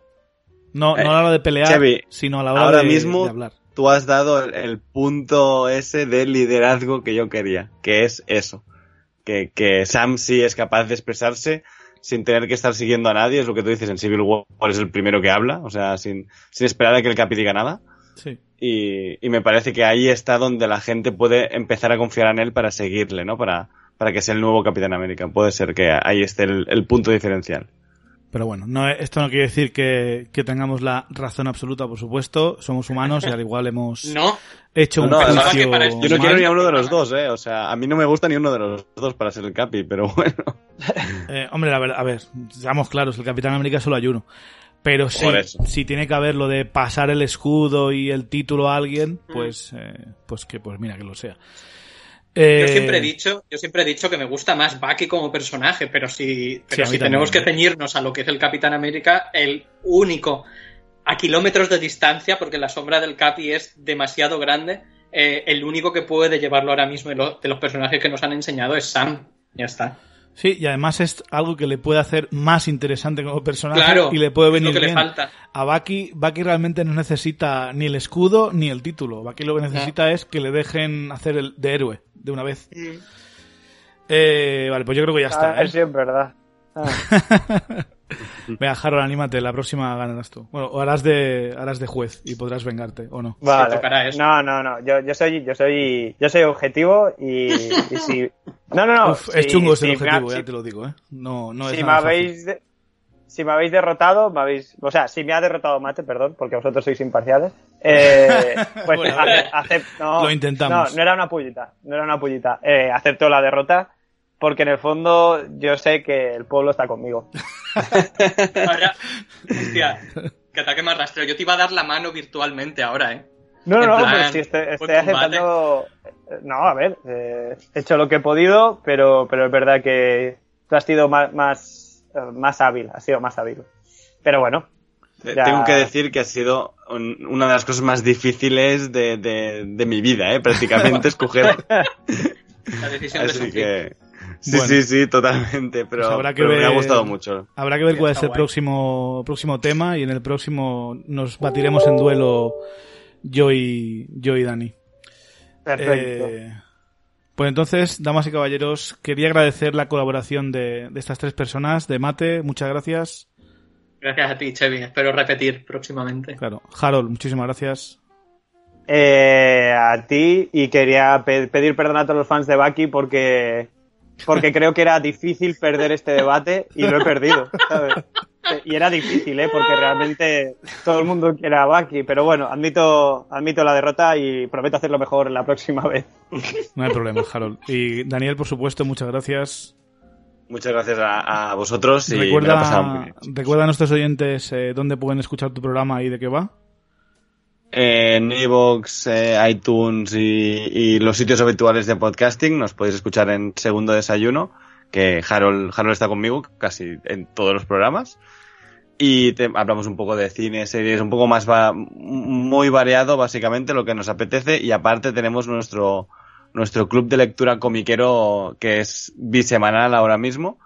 No, no a la hora de pelear, Xavi, sino a la hora ahora de, mismo de hablar. Tú has dado el, el punto ese de liderazgo que yo quería, que es eso. Que, que Sam sí es capaz de expresarse sin tener que estar siguiendo a nadie, es lo que tú dices en Civil War, es el primero que habla, o sea, sin, sin esperar a que el Capi diga nada. Sí. Y, y me parece que ahí está donde la gente puede empezar a confiar en él para seguirle, ¿no? Para, para que sea el nuevo Capitán América. Puede ser que ahí esté el, el punto diferencial. Pero bueno, no, esto no quiere decir que, que tengamos la razón absoluta, por supuesto. Somos humanos y al igual hemos No, hecho No, un no, juicio Yo no mal. quiero ni a uno de los dos, ¿eh? O sea, a mí no me gusta ni uno de los dos para ser el Capi, pero bueno. Eh, hombre, la verdad, a ver, seamos claros, el Capitán América solo hay uno. Pero sí, si tiene que haber lo de pasar el escudo y el título a alguien, Mm. pues, eh, pues que, pues mira, que lo sea. Eh, yo siempre he dicho, yo siempre he dicho que me gusta más Bucky como personaje, pero si, pero si tenemos que ceñirnos a lo que es el Capitán América, el único a kilómetros de distancia, porque la sombra del Capi es demasiado grande, eh, el único que puede llevarlo ahora mismo de, lo- de los personajes que nos han enseñado es Sam. Ya está. Sí, y además es algo que le puede hacer más interesante como personaje Claro, y le puede venir lo que le bien. falta. A Bucky, Bucky realmente no necesita ni el escudo ni el título. Bucky lo que necesita es que le dejen hacer el de héroe de una vez. Eh, vale, pues yo creo que ya A está. ¿eh? es verdad. Ah. Venga, Harold, anímate, la próxima ganarás tú. Bueno, o harás de, harás de juez y podrás vengarte, ¿o no? Vale. eso. No, no, no. Yo, yo soy, yo soy, yo soy objetivo y, y si. No, no, no. Uf, es si- chungo si ser me ha- objetivo, si- ya te lo digo, ¿eh? No, no es si me nada fácil. habéis de- si me habéis derrotado, me habéis, o sea, si me ha derrotado Mate, perdón, porque vosotros sois imparciales, eh, pues Bueno, ace- acep- no, lo intentamos. No, no era una pullita, no era una pullita. Eh, acepto la derrota porque en el fondo yo sé que el pueblo está conmigo. Ahora, hostia, que ataque más rastreo. Yo te iba a dar la mano virtualmente ahora, ¿eh? No, no, En no, plan, pero si estoy, estoy aceptando. No, a ver, eh, he hecho lo que he podido, pero, pero es verdad que tú has sido más, más, eh, más hábil, has sido más hábil. Pero bueno, Ya. Tengo que decir que ha sido un- una de las cosas más difíciles de, de- de mi vida, ¿eh? Prácticamente escoger. La decisión de Así sufrir. que. Sí, Bueno. sí, sí, totalmente. Pero, Pues habrá que pero me ha gustado mucho. Habrá que ver cuál es el guay. próximo, próximo tema y en el próximo nos batiremos en duelo yo y, yo y Dani. perfecto. Eh, pues entonces, damas y caballeros, quería agradecer la colaboración de, de estas tres personas, de Mate, muchas gracias. Gracias a ti, Chevy. Espero repetir próximamente. Claro, Harold, muchísimas gracias. Eh, a ti y quería pe- pedir perdón a todos los fans de Bucky porque porque creo que era difícil perder este debate y lo he perdido, ¿sabes? Y era difícil, ¿eh? Porque realmente todo el mundo quiere a Bucky, pero bueno, admito, admito la derrota y prometo hacerlo mejor la próxima vez. No hay problema, Harold. Y Daniel, por supuesto, muchas gracias. Muchas gracias a, a vosotros y me lo he pasado muy Recuerda, bien. recuerda a nuestros oyentes eh, dónde pueden escuchar tu programa y de qué va. En Evox, eh, iTunes y, los sitios habituales de podcasting. Nos podéis escuchar en Segundo Desayuno, que Harold, Harold está conmigo casi en todos los programas. Y hablamos un poco de cine, series, un poco más va, muy variado, básicamente, lo que nos apetece. Y aparte tenemos nuestro, nuestro club de lectura comiquero, que es bisemanal ahora mismo,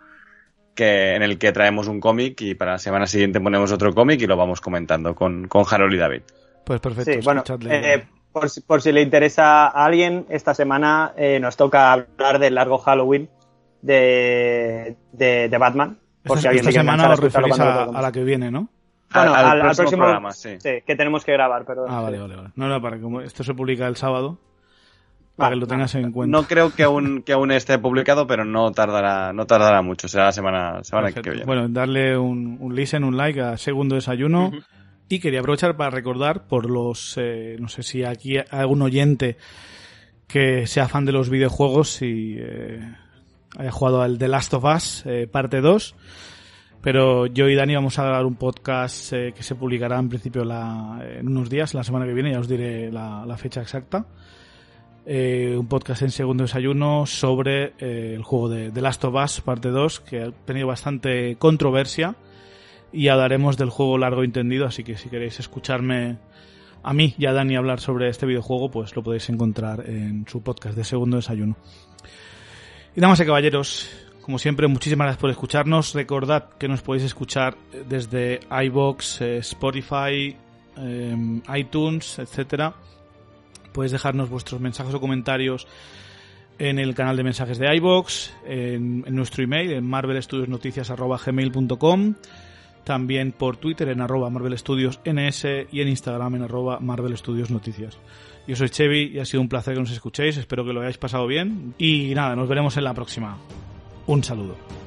que, en el que traemos un cómic y para la semana siguiente ponemos otro cómic y lo vamos comentando con, con Harold y David. Pues perfecto. Sí, bueno, eh, por, si, por, si le interesa a alguien, esta semana eh, nos toca hablar del largo Halloween de, de, de Batman. Por esta, si alguien esta semana os referís a, a, la que viene, ¿no? Bueno, al, al, al próximo, próximo, programa, sí. sí. Que tenemos que grabar, perdón. Ah, vale, vale, vale. No, no, para que como esto se publica el sábado, para ah, que lo tengas en cuenta. No creo que aún, que aún esté publicado, pero no tardará, no tardará mucho. Será la semana, semana que viene. Bueno, darle un, un listen, un like a Segundo Desayuno. Uh -huh. Y quería aprovechar para recordar por los, eh, no sé si aquí hay algún oyente que sea fan de los videojuegos y eh, haya jugado al The Last of Us, eh, parte 2. Pero yo y Dani vamos a dar un podcast eh, que se publicará en principio la, en unos días, la semana que viene, ya os diré la, fecha exacta. Eh, un podcast en segundo desayuno sobre el juego de The Last of Us, parte 2, que ha tenido bastante controversia y hablaremos del juego largo entendido, así que si queréis escucharme a mí y a Dani hablar sobre este videojuego, pues lo podéis encontrar en su podcast de Segundo Desayuno. Y damas y caballeros, como siempre, muchísimas gracias por escucharnos. Recordad que nos podéis escuchar desde iBox, eh, Spotify, eh, iTunes, etcétera. Podéis dejarnos vuestros mensajes o comentarios en el canal de mensajes de iBox, en, en nuestro email, en marvelstudiosnoticias.gmail.com también por Twitter en arroba Marvel Studios NS y en Instagram en arroba Marvel Studios Noticias. Yo soy Chevy y ha sido un placer que nos escuchéis, espero que lo hayáis pasado bien y nada, nos veremos en la próxima. Un saludo.